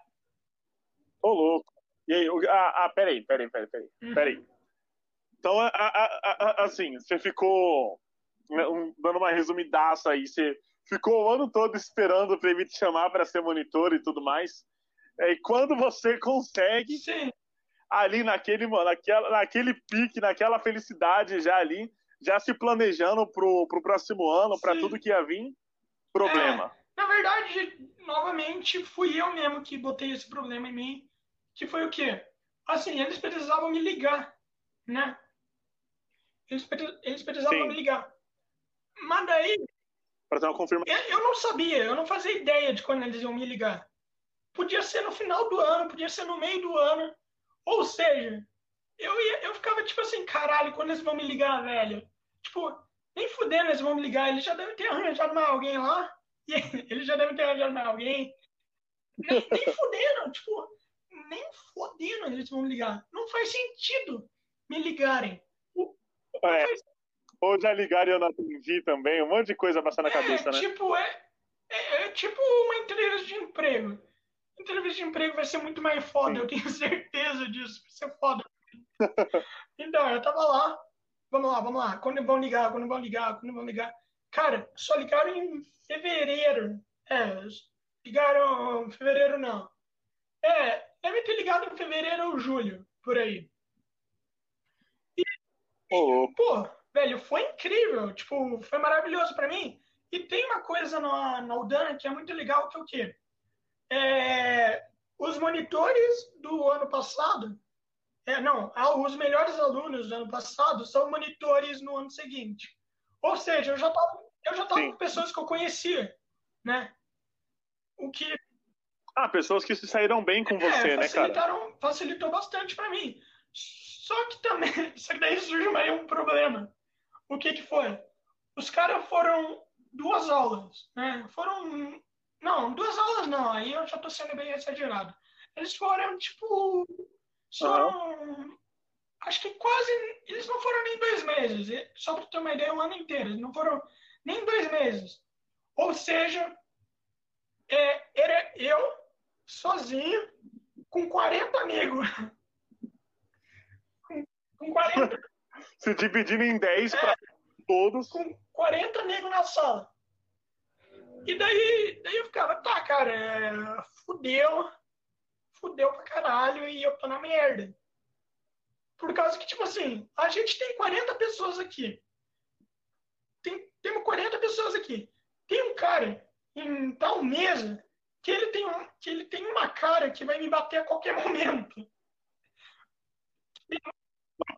Ô, louco. E aí, ah, ah, peraí, peraí, peraí, peraí. Uhum. peraí. Então, a, a, a, assim, você ficou né, dando uma resumidaça aí, você ficou o ano todo esperando para ele te chamar para ser monitor e tudo mais. E quando você consegue, Sim. ali naquele, naquela, naquele pique, naquela felicidade já ali, já se planejando pro, pro próximo ano, para tudo que ia vir, problema? É, na verdade, novamente, fui eu mesmo que botei esse problema em mim, que foi o quê? Assim, eles precisavam me ligar, né? Eles, eles precisavam Sim. me ligar. Mas daí... Para ter uma confirmação. Eu não sabia, eu não fazia ideia de quando eles iam me ligar. Podia ser no final do ano, podia ser no meio do ano. Ou seja, eu, ia, eu ficava tipo assim, caralho, quando eles vão me ligar, velho? Tipo, nem fudendo eles vão me ligar, eles já devem ter arranjado mais alguém lá. E eles já devem ter arranjado mais alguém. Nem, nem fudendo, tipo, nem fodendo eles vão me ligar. Não faz sentido me ligarem. É. Ou já ligaram e eu não atendi também, um monte de coisa passando na é, cabeça, né? Tipo, é, é, é, tipo uma entrevista de emprego. Entrevista de emprego vai ser muito mais foda, Sim. eu tenho certeza disso. Vai ser foda. então, eu tava lá, Vamos lá, vamos lá. Quando vão ligar, quando vão ligar, quando vão ligar. Cara, só ligaram em fevereiro. É, ligaram em fevereiro não. É, deve ter ligado em fevereiro ou julho, por aí. E, oh. pô, velho, foi incrível. Tipo, foi maravilhoso para mim. E tem uma coisa na, na Udana que é muito legal, que é o quê? É, os monitores do ano passado é, não, os melhores alunos do ano passado são monitores no ano seguinte. Ou seja, eu já estava eu já tava com pessoas que eu conhecia, né? O que ah, pessoas que se saíram bem com é, você, né, cara? Facilitou bastante para mim. Só que também, só que daí surge mais um problema. O que que foi? Os caras foram duas aulas, né? Foram não, duas aulas não, aí eu já tô sendo bem exagerado. Eles foram tipo só. Uhum. Acho que quase. Eles não foram nem dois meses. Só para ter uma ideia, um ano inteiro. Eles não foram nem dois meses. Ou seja, é, era eu, sozinho, com 40 amigos. com, com 40. Se dividindo em 10 é, para todos. Com 40 amigos na sala. E daí, daí eu ficava, tá, cara, é, fudeu fudeu pra caralho e eu tô na merda. Por causa que, tipo assim, a gente tem 40 pessoas aqui. Tem, temos 40 pessoas aqui. Tem um cara em tal mesa que ele tem, um, que ele tem uma cara que vai me bater a qualquer momento.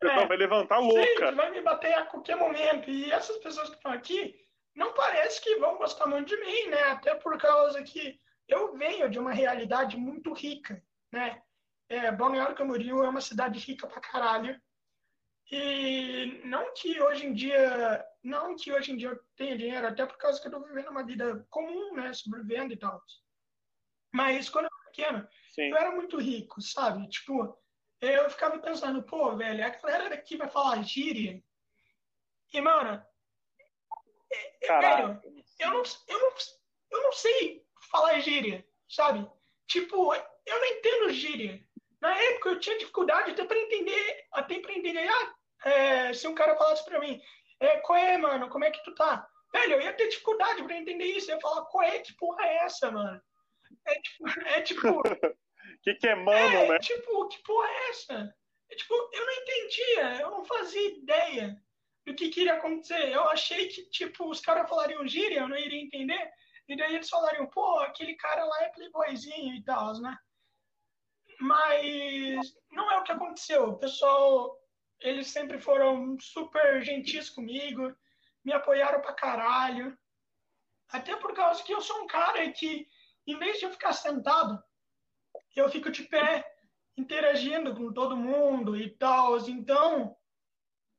É, vai levantar louca. Sim, vai me bater a qualquer momento. E essas pessoas que estão aqui não parece que vão gostar muito de mim, né? Até por causa que eu venho de uma realidade muito rica né? É, Balneário Camboriú é uma cidade rica pra caralho. E não que hoje em dia, não que hoje em dia eu tenha dinheiro, até por causa que eu tô vivendo uma vida comum, né, sobrevivendo e tal. Mas quando eu era pequeno, Sim. eu era muito rico, sabe? Tipo, eu ficava pensando, pô, velho, a galera daqui vai falar gíria. E, mano, é, é, velho, eu não, eu, não, eu não sei falar gíria, sabe? Tipo, eu não entendo gíria. Na época eu tinha dificuldade até para entender, até para entender, ah, é, se um cara falasse para mim, é, qual é, mano, como é que tu tá? Velho, eu ia ter dificuldade para entender isso. Eu ia falar, qual é, que porra é essa, mano? É tipo, é tipo. que, que é mano, é, né? Tipo, que porra é essa? É, tipo, eu não entendia, eu não fazia ideia do que queria acontecer. Eu achei que, tipo, os caras falariam gíria, eu não iria entender. E daí eles falariam, pô, aquele cara lá é playboyzinho e tal, né? Mas não é o que aconteceu. O pessoal, eles sempre foram super gentis comigo, me apoiaram pra caralho. Até por causa que eu sou um cara que, em vez de eu ficar sentado, eu fico de pé, interagindo com todo mundo e tal. Então.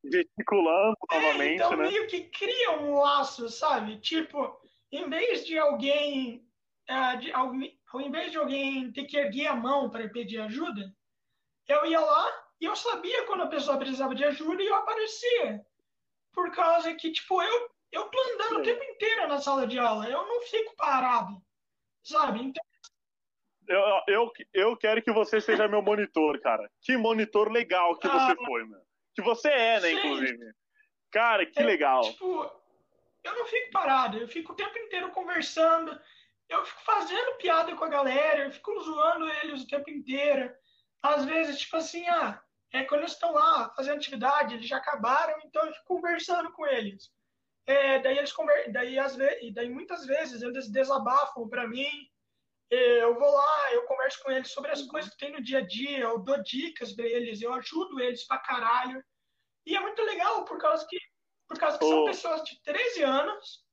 Gesticulando é, novamente, então, né? meio que cria um laço, sabe? Tipo, em vez de alguém. Uh, de, ao, ao invés de alguém ter que erguer a mão para pedir ajuda, eu ia lá e eu sabia quando a pessoa precisava de ajuda e eu aparecia. Por causa que, tipo, eu, eu tô andando Sim. o tempo inteiro na sala de aula, eu não fico parado, sabe? Então, eu, eu, eu quero que você seja meu monitor, cara. Que monitor legal que você ah, foi, meu. Que você é, né, sim. inclusive. Cara, que legal. Tipo, eu não fico parado, eu fico o tempo inteiro conversando, eu fico fazendo piada com a galera, eu fico zoando eles o tempo inteiro. Às vezes, tipo assim, ah, é quando eles estão lá fazendo atividade, eles já acabaram, então eu fico conversando com eles. É, daí eles conver... daí, às vezes, daí muitas vezes eles desabafam para mim eu vou lá, eu converso com eles sobre as coisas que tem no dia a dia, eu dou dicas para eles, eu ajudo eles pra caralho. E é muito legal por causa que, por causa que oh. são pessoas de 13 anos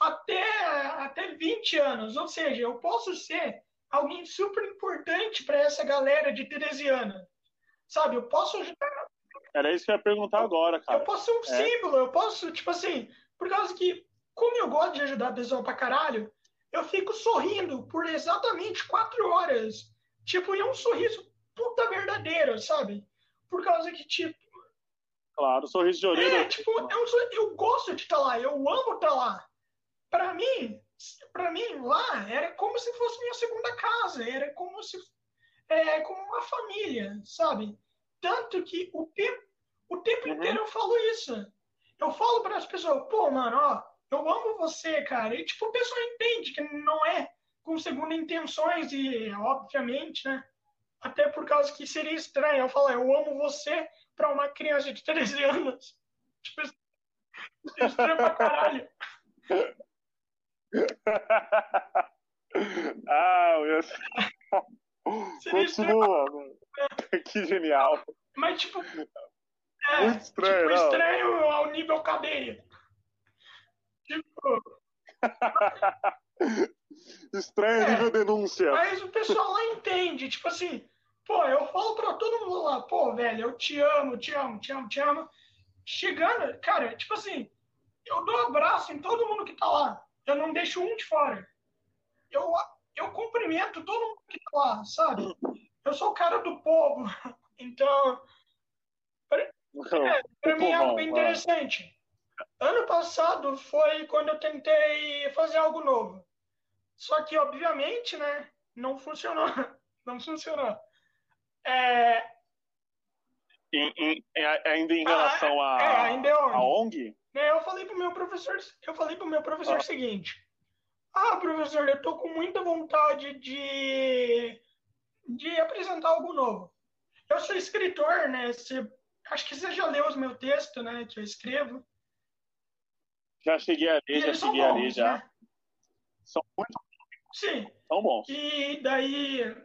até, até 20 anos. Ou seja, eu posso ser alguém super importante para essa galera de 13 anos. Sabe, eu posso ajudar. Era isso que eu ia perguntar agora, cara. Eu posso ser um é. símbolo, eu posso, tipo assim, por causa que, como eu gosto de ajudar a pessoa pra caralho, eu fico sorrindo por exatamente quatro horas. Tipo, e é um sorriso puta verdadeiro, sabe? Por causa que, tipo. Claro, sorriso de orelha. É, tipo, é um sorriso, eu gosto de estar tá lá, eu amo estar tá lá. Pra mim, para mim, lá era como se fosse minha segunda casa, era como se. É, como uma família, sabe? Tanto que o tempo, o tempo uhum. inteiro eu falo isso. Eu falo para as pessoas, pô, mano, ó, eu amo você, cara. E, tipo, o pessoal entende que não é com segunda intenções e, obviamente, né? Até por causa que seria estranho eu falar, eu amo você pra uma criança de 13 anos. Tipo, é estranho pra caralho. ah, meu... Continua, mano. Que genial. Mas, tipo, é, Muito estranho, tipo, estranho ao nível cadeia. Tipo. Estranho é, nível denúncia. Mas o pessoal lá entende, tipo assim, pô, eu falo pra todo mundo lá, pô, velho, eu te amo, te amo, te amo, te amo. Chegando, cara, tipo assim, eu dou um abraço em todo mundo que tá lá. Eu não deixo um de fora. Eu, eu cumprimento todo mundo que tá lá, sabe? Eu sou o cara do povo. Então, pra, é, pra mim é algo bem interessante. Ano passado foi quando eu tentei fazer algo novo. Só que, obviamente, né, não funcionou. Não funcionou. É... Em, em, ainda em relação ah, é, a, é, ainda é a ONG? É, eu falei pro meu professor, eu falei pro meu professor ah. o seguinte: Ah, professor, eu tô com muita vontade de, de apresentar algo novo. Eu sou escritor, né? Você, acho que você já leu os meus textos, né? Que eu escrevo. Já cheguei a ler, já cheguei a ler já. Né? São muito Sim. São bons. E daí,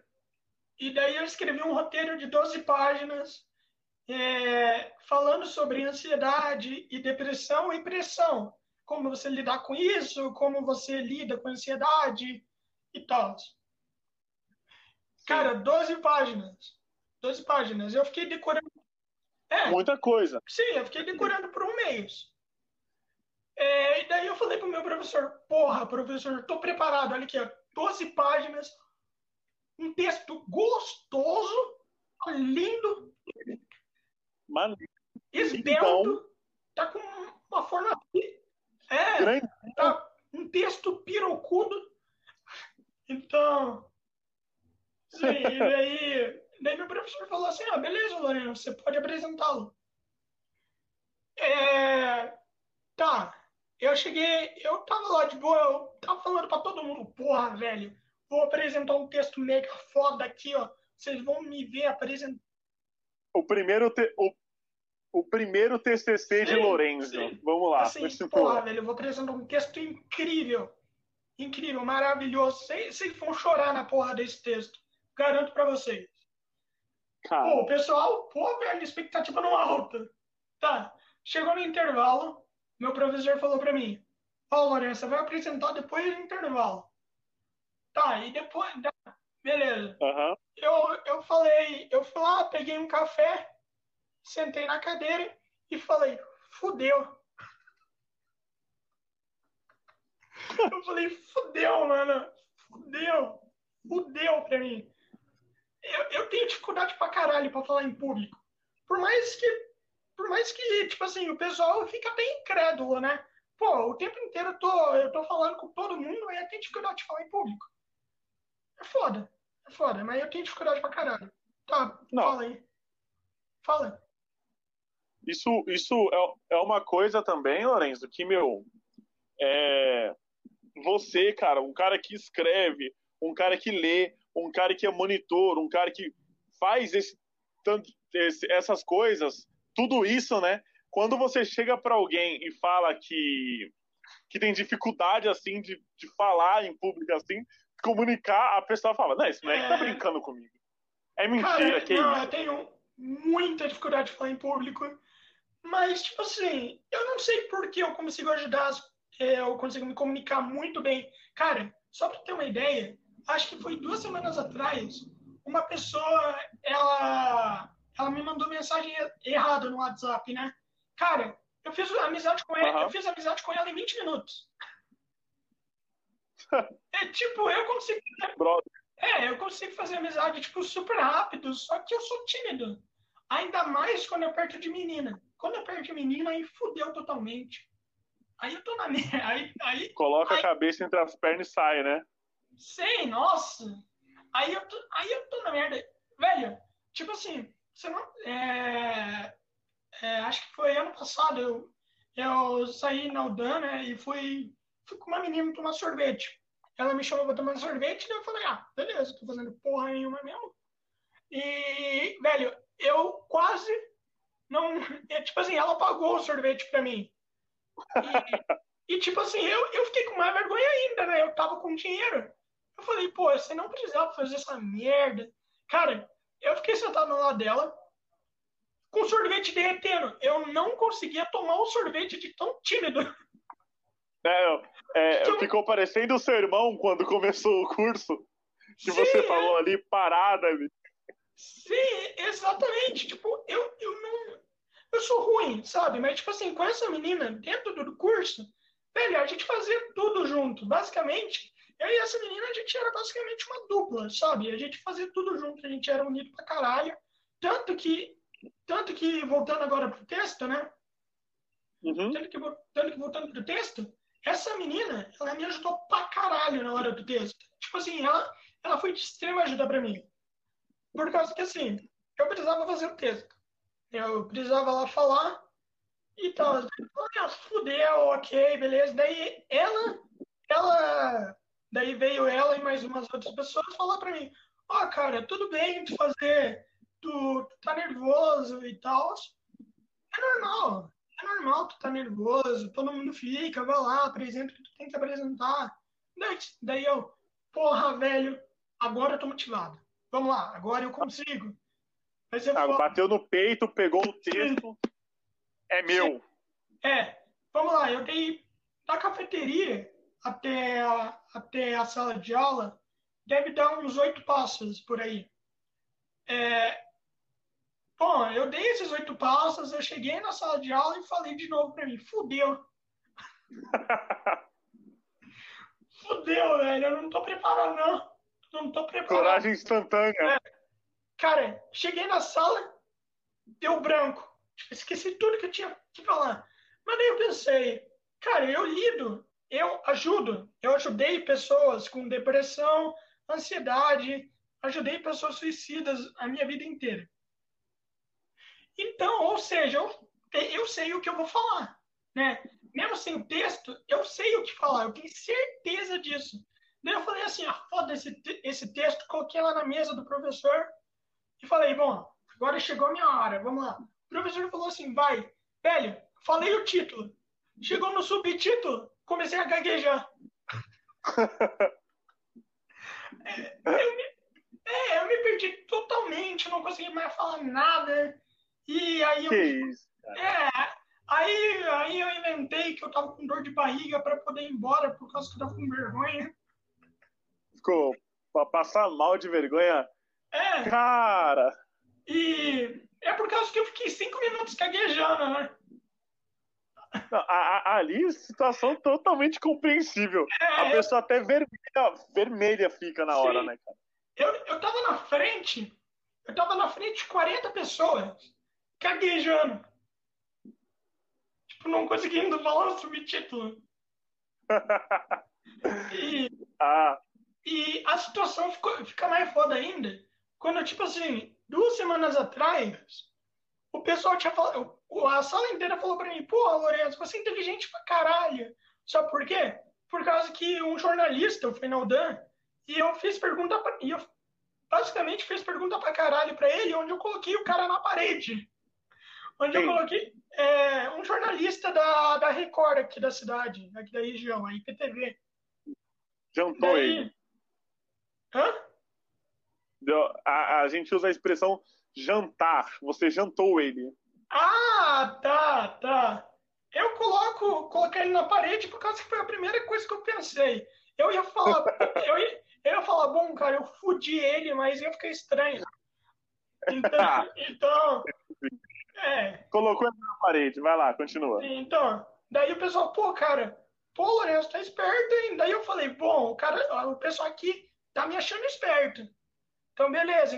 e daí eu escrevi um roteiro de 12 páginas é, falando sobre ansiedade e depressão e pressão. Como você lidar com isso, como você lida com ansiedade e tal. Cara, 12 páginas. 12 páginas. Eu fiquei decorando. É, Muita coisa. Sim, eu fiquei decorando por um mês. É, e daí eu falei pro meu professor, porra, professor, tô preparado, olha aqui, ó, 12 páginas, um texto gostoso, lindo, Mano, esbelto, tá com uma forma. É, grande. tá um texto pirocudo. Então. Sim, e daí, daí meu professor falou assim: ah, beleza, Lorena, você pode apresentá-lo. É, tá, eu cheguei, eu tava lá de boa, eu tava falando pra todo mundo: porra, velho, vou apresentar um texto mega foda aqui, ó. Vocês vão me ver apresentar. O primeiro, te- o, o primeiro TCC de Sim, Lorenzo. sim. Vamos lá. Assim, continua. porra, velho, eu vou apresentar um texto incrível. Incrível, maravilhoso. Vocês vão chorar na porra desse texto. Garanto pra vocês. Pô, Cara, o pessoal, pô, velho, expectativa não alta. Tá, chegou no intervalo, meu professor falou pra mim, ó, Lourenço, você vai apresentar depois do intervalo. Tá, e depois, tá, beleza. aham. Eu, eu falei, eu fui lá, peguei um café, sentei na cadeira e falei, fudeu. Eu falei, fudeu, mano. Fudeu. Fudeu pra mim. Eu, eu tenho dificuldade pra caralho pra falar em público. Por mais que, por mais que, tipo assim, o pessoal fica até incrédulo, né? Pô, o tempo inteiro eu tô, eu tô falando com todo mundo e eu tenho dificuldade de falar em público. É foda. É foda, mas eu tenho dificuldade pra caralho. Tá, Não. fala aí. Fala. Isso, isso é, é uma coisa também, Lorenzo, que, meu, é, você, cara, um cara que escreve, um cara que lê, um cara que é monitor, um cara que faz esse, tanto, esse- essas coisas, tudo isso, né? Quando você chega para alguém e fala que, que tem dificuldade, assim, de, de falar em público, assim, comunicar, a pessoa fala, não, esse moleque tá É. brincando comigo. É mentira, Cara, que não, isso? eu tenho muita dificuldade de falar em público, mas, tipo assim, eu não sei por que eu consigo ajudar, é, eu consigo me comunicar muito bem. Cara, só pra ter uma ideia, acho que foi duas semanas atrás, uma pessoa, ela, ela me mandou mensagem errada no WhatsApp, né? Cara, eu fiz amizade com ela, Aham. eu fiz amizade com ela em 20 minutos. É tipo, eu consigo Brother, é, eu consigo fazer amizade, tipo, super rápido, só que eu sou tímido. Ainda mais quando eu perto de menina. Quando eu perto de menina, aí fudeu totalmente. Aí eu tô na minha. Aí, aí coloca Ai. a cabeça entre as pernas e sai, né? sei, nossa. Aí eu tô, aí eu tô na merda. Velho, tipo assim, não. É, é, acho que foi ano passado, eu, eu saí na UDAN, né, e fui, fui com uma menina tomar sorvete. Ela me chamou pra tomar sorvete, daí eu falei, ah, beleza, tô fazendo porra nenhuma mesmo. E, velho, eu quase não. É, tipo assim, ela pagou o sorvete pra mim. E, e, tipo assim, eu, eu fiquei com mais vergonha ainda, né? Eu tava com dinheiro. Eu falei, pô, você não precisava fazer essa merda. Cara, eu fiquei sentado lado dela, com o sorvete derretendo. Eu não conseguia tomar o sorvete de tão tímido. É, é, Então- ficou parecendo o seu irmão quando começou o curso, que Sim, você é. falou ali, parada. Sim, exatamente. Tipo, eu, eu não. Eu sou ruim, sabe? Mas, tipo assim, com essa menina dentro do curso, velho, a gente fazia tudo junto. Basicamente, eu e essa menina, a gente era basicamente uma dupla, sabe? A gente fazia tudo junto, a gente era unido pra caralho. Tanto que, tanto que voltando agora pro texto, né? Uhum. Tanto que, tanto que voltando pro texto, essa menina, ela me ajudou pra caralho na hora do texto. Tipo assim, ela, ela foi de extrema ajuda pra mim. Por causa que, assim, eu precisava fazer o texto. Eu precisava lá falar e tal. Ah, fudeu, ok, beleza. Daí ela, ela, daí veio ela e mais umas outras pessoas falar pra mim, ó, cara, tudo bem de fazer, tu, tu tá nervoso e tal. É normal, é normal tu tá nervoso, todo mundo fica, vai lá, apresenta o que tu tem que apresentar. Daí, daí eu, porra, velho, agora eu tô motivado. Vamos lá, agora eu consigo. Ah, bateu no peito, pegou o texto. É meu. É, vamos lá, eu dei da cafeteria até a, até a sala de aula, deve dar uns oito passos por aí. É, bom, eu dei esses oito passos, eu cheguei na sala de aula e falei de novo pra mim, fudeu. fudeu, velho, eu não tô preparado não. não tô preparado. Coragem instantânea. É. Cara, cheguei na sala, deu branco. Esqueci tudo que eu tinha que falar. Mas daí eu pensei, cara, eu lido, eu ajudo. Eu ajudei pessoas com depressão, ansiedade, ajudei pessoas suicidas a minha vida inteira. Então, ou seja, eu, eu sei o que eu vou falar, né? Mesmo sem texto, eu sei o que falar, eu tenho certeza disso. Daí eu falei assim, ah, foda esse, esse texto, coloquei lá na mesa do professor e falei, bom, agora chegou a minha hora, vamos lá. O professor falou assim, vai, velho, falei o título. Chegou no subtítulo, comecei a gaguejar. é, eu me, é, eu me perdi totalmente, não consegui mais falar nada. E aí eu. Que isso, cara. É, aí, aí eu inventei que eu tava com dor de barriga para poder ir embora por causa que eu tava com vergonha. Ficou pra passar mal de vergonha? É. Cara! E é por causa que eu fiquei cinco minutos caguejando, né? A, a, ali, situação totalmente compreensível. É, a pessoa até vermelha, vermelha fica na sim. hora, né, cara? Eu, eu tava na frente, eu tava na frente de 40 pessoas, caguejando. Tipo, não conseguindo falar o subtítulo. e, ah. e a situação ficou, fica mais foda ainda quando, tipo assim, duas semanas atrás, o pessoal tinha falado, a sala inteira falou pra mim, pô, Lourenço, você é inteligente pra caralho. Sabe por quê? Por causa que um jornalista, o Feinaldan, e eu fiz pergunta pra, e eu basicamente fiz pergunta pra caralho pra ele, onde eu coloquei o cara na parede. Onde Sim. eu coloquei é, um jornalista da, da Record aqui da cidade, aqui da região, a IPTV. Jantou Daí... ele. Hã? A, a gente usa a expressão jantar. Você jantou ele. Ah, tá, tá. Eu coloco, coloquei ele na parede por causa que foi a primeira coisa que eu pensei. Eu ia falar, eu ia, eu ia falar, bom, cara, eu fudi ele, mas ia ficar estranho. Então, então é. Colocou ele na parede, vai lá, continua. Então, daí o pessoal, pô, cara, pô, Lourenço, tá esperto, hein? Daí eu falei, bom, o cara, o pessoal aqui tá me achando esperto. Então, beleza.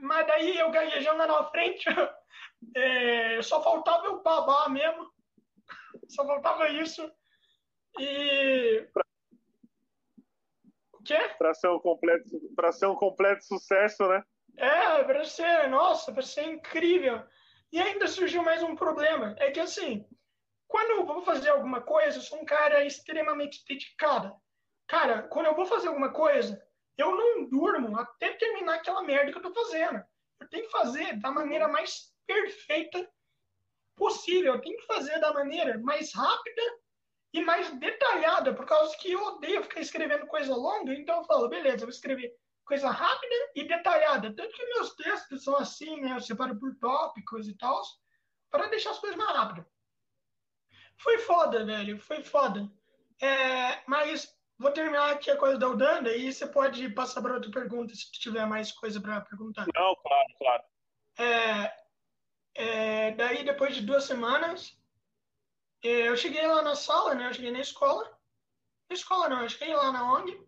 Mas daí eu gaguejando lá na frente, é, só faltava eu babar mesmo. Só faltava isso. E quê? Para ser um completo, para ser um completo sucesso, né? É, para ser, nossa, para ser incrível. E ainda surgiu mais um problema, é que assim, quando eu vou fazer alguma coisa, eu sou um cara extremamente dedicado. Cara, quando eu vou fazer alguma coisa, eu não durmo até terminar aquela merda que eu tô fazendo. Eu tenho que fazer da maneira mais perfeita possível. Eu tenho que fazer da maneira mais rápida e mais detalhada, por causa que eu odeio ficar escrevendo coisa longa, então eu falo, beleza, eu vou escrever coisa rápida e detalhada. Tanto que meus textos são assim, né? Eu separo por tópicos e tal, para deixar as coisas mais rápidas. Foi foda, velho, foi foda. É, mas vou terminar aqui a coisa da Udanda e você pode passar para outra pergunta se tiver mais coisa para perguntar. Não, claro, claro. É, é, daí, depois de duas semanas, é, eu cheguei lá na sala, né? Eu cheguei na escola. Na escola não, eu cheguei lá na ONG.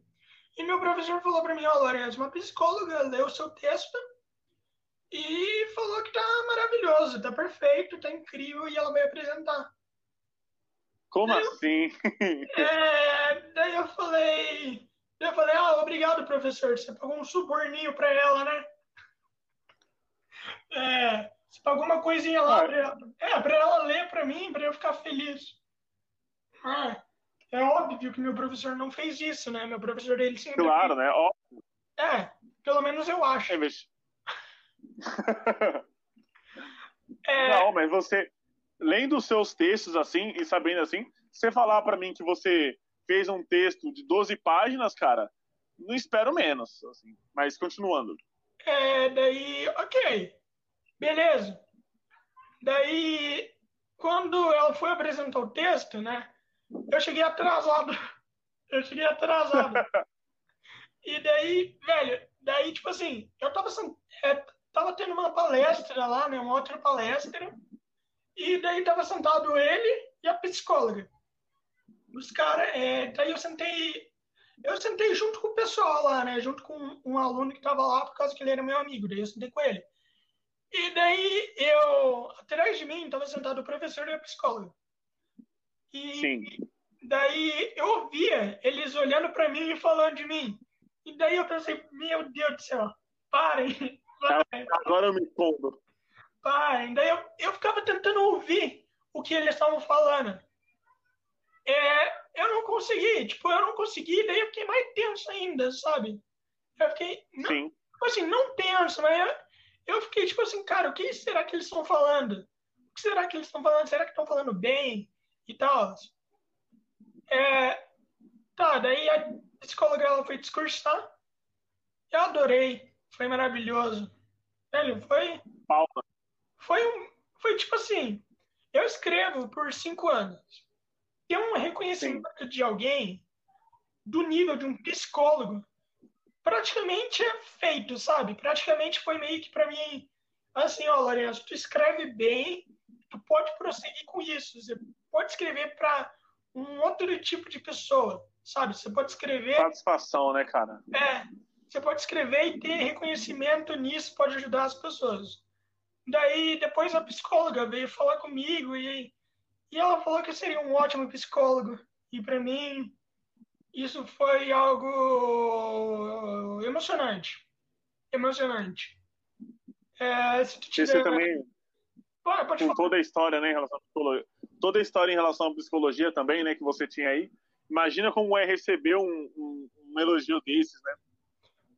E meu professor falou para mim, ó, oh, Lourenço, uma psicóloga leu o seu texto e falou que tá maravilhoso, tá perfeito, tá incrível e ela vai apresentar. Como daí assim? Eu, é, daí eu falei, daí eu falei, ah, obrigado, professor, você pagou um suborninho para ela, né? É, você pagou uma coisinha lá ah. pra ela. É, pra ela ler pra mim, pra eu ficar feliz. Ah, é óbvio que meu professor não fez isso, né? Meu professor, ele sempre... Claro, né? Óbvio. É, pelo menos eu acho. É, mas... é... Não, mas você, lendo os seus textos assim e sabendo assim, você falar para mim que você fez um texto de 12 páginas, cara, não espero menos, assim. Mas continuando. É, daí, ok. Beleza. Daí, quando ela foi apresentar o texto, né? Eu cheguei atrasado. Eu cheguei atrasado. e daí, velho, daí, tipo assim, eu tava, é, tava tendo uma palestra lá, né? Uma outra palestra. E daí tava sentado ele e a psicóloga. Os caras, é, daí eu sentei, eu sentei junto com o pessoal lá, né? Junto com um aluno que estava lá por causa que ele era meu amigo. Daí eu sentei com ele. E daí eu, atrás de mim, estava sentado o professor e a psicóloga. E Sim. daí eu ouvia eles olhando para mim e falando de mim. E daí eu pensei, meu Deus do céu, parem. parem. Agora eu me escondo. Parem. Daí eu, eu ficava tentando ouvir o que eles estavam falando. É, eu não consegui, tipo, eu não consegui, daí eu fiquei mais tenso ainda, sabe? Eu fiquei, não, Sim. Tipo assim, não tenso, mas eu, eu fiquei tipo assim, cara, o que será que eles estão falando? O que será que eles estão falando? Será que estão falando bem e tal? É, tá, daí a psicóloga ela foi discursar, eu adorei, foi maravilhoso. Velho, foi. Palma. Foi um. Foi tipo assim, eu escrevo por cinco anos ter um reconhecimento Sim. de alguém do nível de um psicólogo praticamente é feito, sabe? Praticamente foi meio que para mim assim, ó, Lourenço, tu escreve bem, tu pode prosseguir com isso, você pode escrever para um outro tipo de pessoa, sabe? Você pode escrever satisfação, né, cara? É, você pode escrever e ter reconhecimento nisso, pode ajudar as pessoas. Daí depois a psicóloga veio falar comigo e e ela falou que eu seria um ótimo psicólogo. E para mim, isso foi algo emocionante. Emocionante. É, se tu tiver... Você também, pode com falar. toda a história, né, em relação à psicologia, toda a história em relação à psicologia também, né, que você tinha aí, imagina como é receber um, um, um elogio desses, né?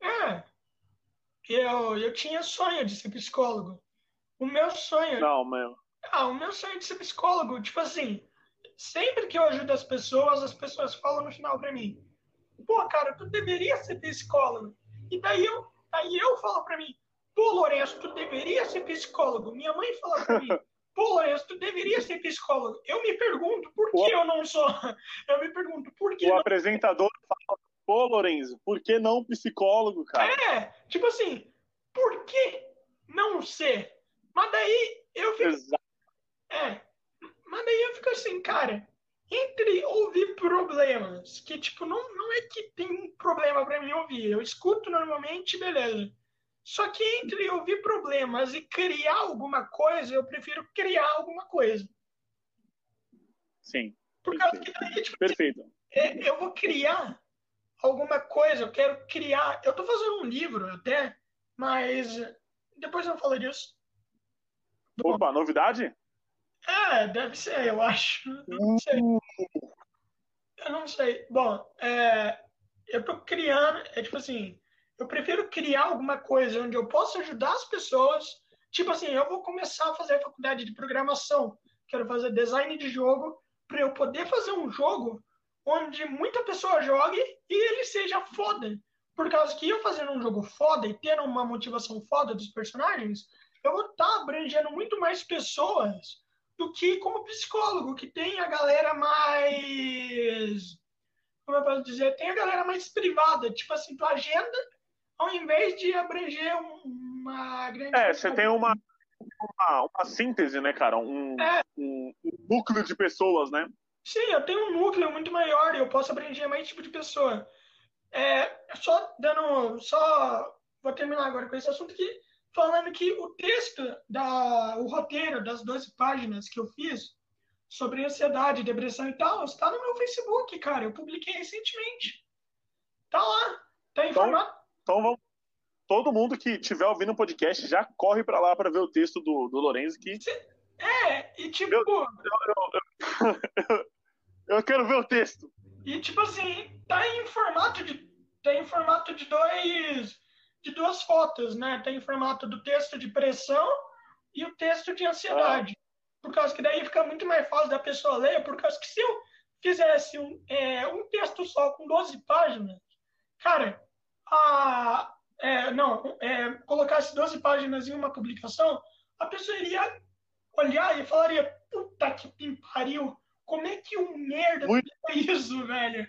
É, eu, eu tinha sonho de ser psicólogo. O meu sonho... Não, meu... Ah, o meu sonho de ser psicólogo, tipo assim, sempre que eu ajudo as pessoas, as pessoas falam no final pra mim, pô, cara, tu deveria ser psicólogo. E daí eu, daí eu falo pra mim, pô, Lourenço, tu deveria ser psicólogo. Minha mãe fala pra mim, pô, Lourenço, tu deveria ser psicólogo. Eu me pergunto, por que o... eu não sou? Eu me pergunto, por que O não... apresentador fala, pô, Lourenço, por que não psicólogo, cara? É, tipo assim, por que não ser? Mas daí eu fico... Exato. É. Mas daí eu fico assim, cara, entre ouvir problemas, que tipo, não, não é que tem um problema para mim ouvir, eu escuto normalmente, beleza. Só que entre ouvir problemas e criar alguma coisa, eu prefiro criar alguma coisa. Sim. Por causa que daí, tipo, Perfeito. É, eu vou criar alguma coisa, eu quero criar. Eu tô fazendo um livro até, mas depois eu falo disso. Opa, novidade? É, deve ser, eu acho. Não sei. Eu não sei. Bom, é, eu tô criando, é tipo assim, eu prefiro criar alguma coisa onde eu possa ajudar as pessoas. Tipo assim, eu vou começar a fazer a faculdade de programação, quero fazer design de jogo, para eu poder fazer um jogo onde muita pessoa jogue e ele seja foda. Por causa que eu fazendo um jogo foda e tendo uma motivação foda dos personagens, eu vou estar tá abrangendo muito mais pessoas do que como psicólogo, que tem a galera mais. Como eu posso dizer? Tem a galera mais privada. Tipo assim, tua agenda, ao invés de abranger uma grande. É, você tem uma, uma, uma, síntese, né, cara? Um, é. um, um, núcleo de pessoas, né? Sim, eu tenho um núcleo muito maior e eu posso abranger mais tipo de pessoa. É, só dando. Só. Vou terminar agora com esse assunto que falando que o texto, da, o roteiro das 12 páginas que eu fiz sobre ansiedade, depressão e tal, está no meu Facebook, cara. Eu publiquei recentemente. Tá lá, tá informado. Então, então vamos. Todo mundo que estiver ouvindo o podcast já corre para lá para ver o texto do, do Lorenzo que. É, e tipo. Eu, eu, eu, eu, quero ver o texto. E tipo assim, tá em formato de. Tá em formato de dois de duas fotos, né? Tem o formato do texto de pressão e o texto de ansiedade. Por causa que daí fica muito mais fácil da pessoa ler, por causa que se eu fizesse um, é, um texto só com 12 páginas, cara, a, é, não, é, colocasse 12 páginas em uma publicação, a pessoa iria olhar e falaria, puta que pariu, como é que um merda muito... isso, velho?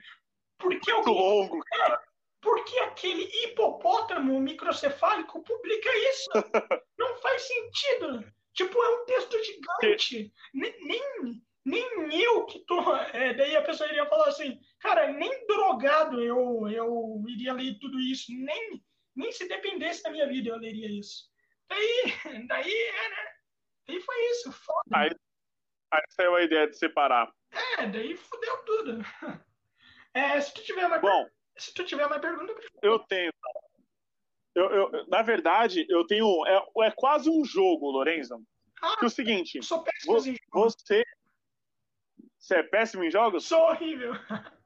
Porque muito longo, cara. Porque aquele hipopótamo microcefálico publica isso. Não faz sentido. Tipo, é um texto gigante. Nem, nem, nem eu que tô. É, daí a pessoa iria falar assim: Cara, nem drogado eu, eu iria ler tudo isso. Nem, nem se dependesse da minha vida eu leria isso. Daí, daí, é, né? Daí foi isso. Foda. Aí, aí saiu a ideia de separar. É, daí fudeu tudo. É, se tu tiver mais, Bom, se tu tiver mais pergunta, eu tenho. Eu, eu, na verdade, eu tenho. É, é quase um jogo, Lorenzo. Ah, que é o seguinte. sou péssimo em jogo. Você. Você é péssimo em jogos? Sou horrível.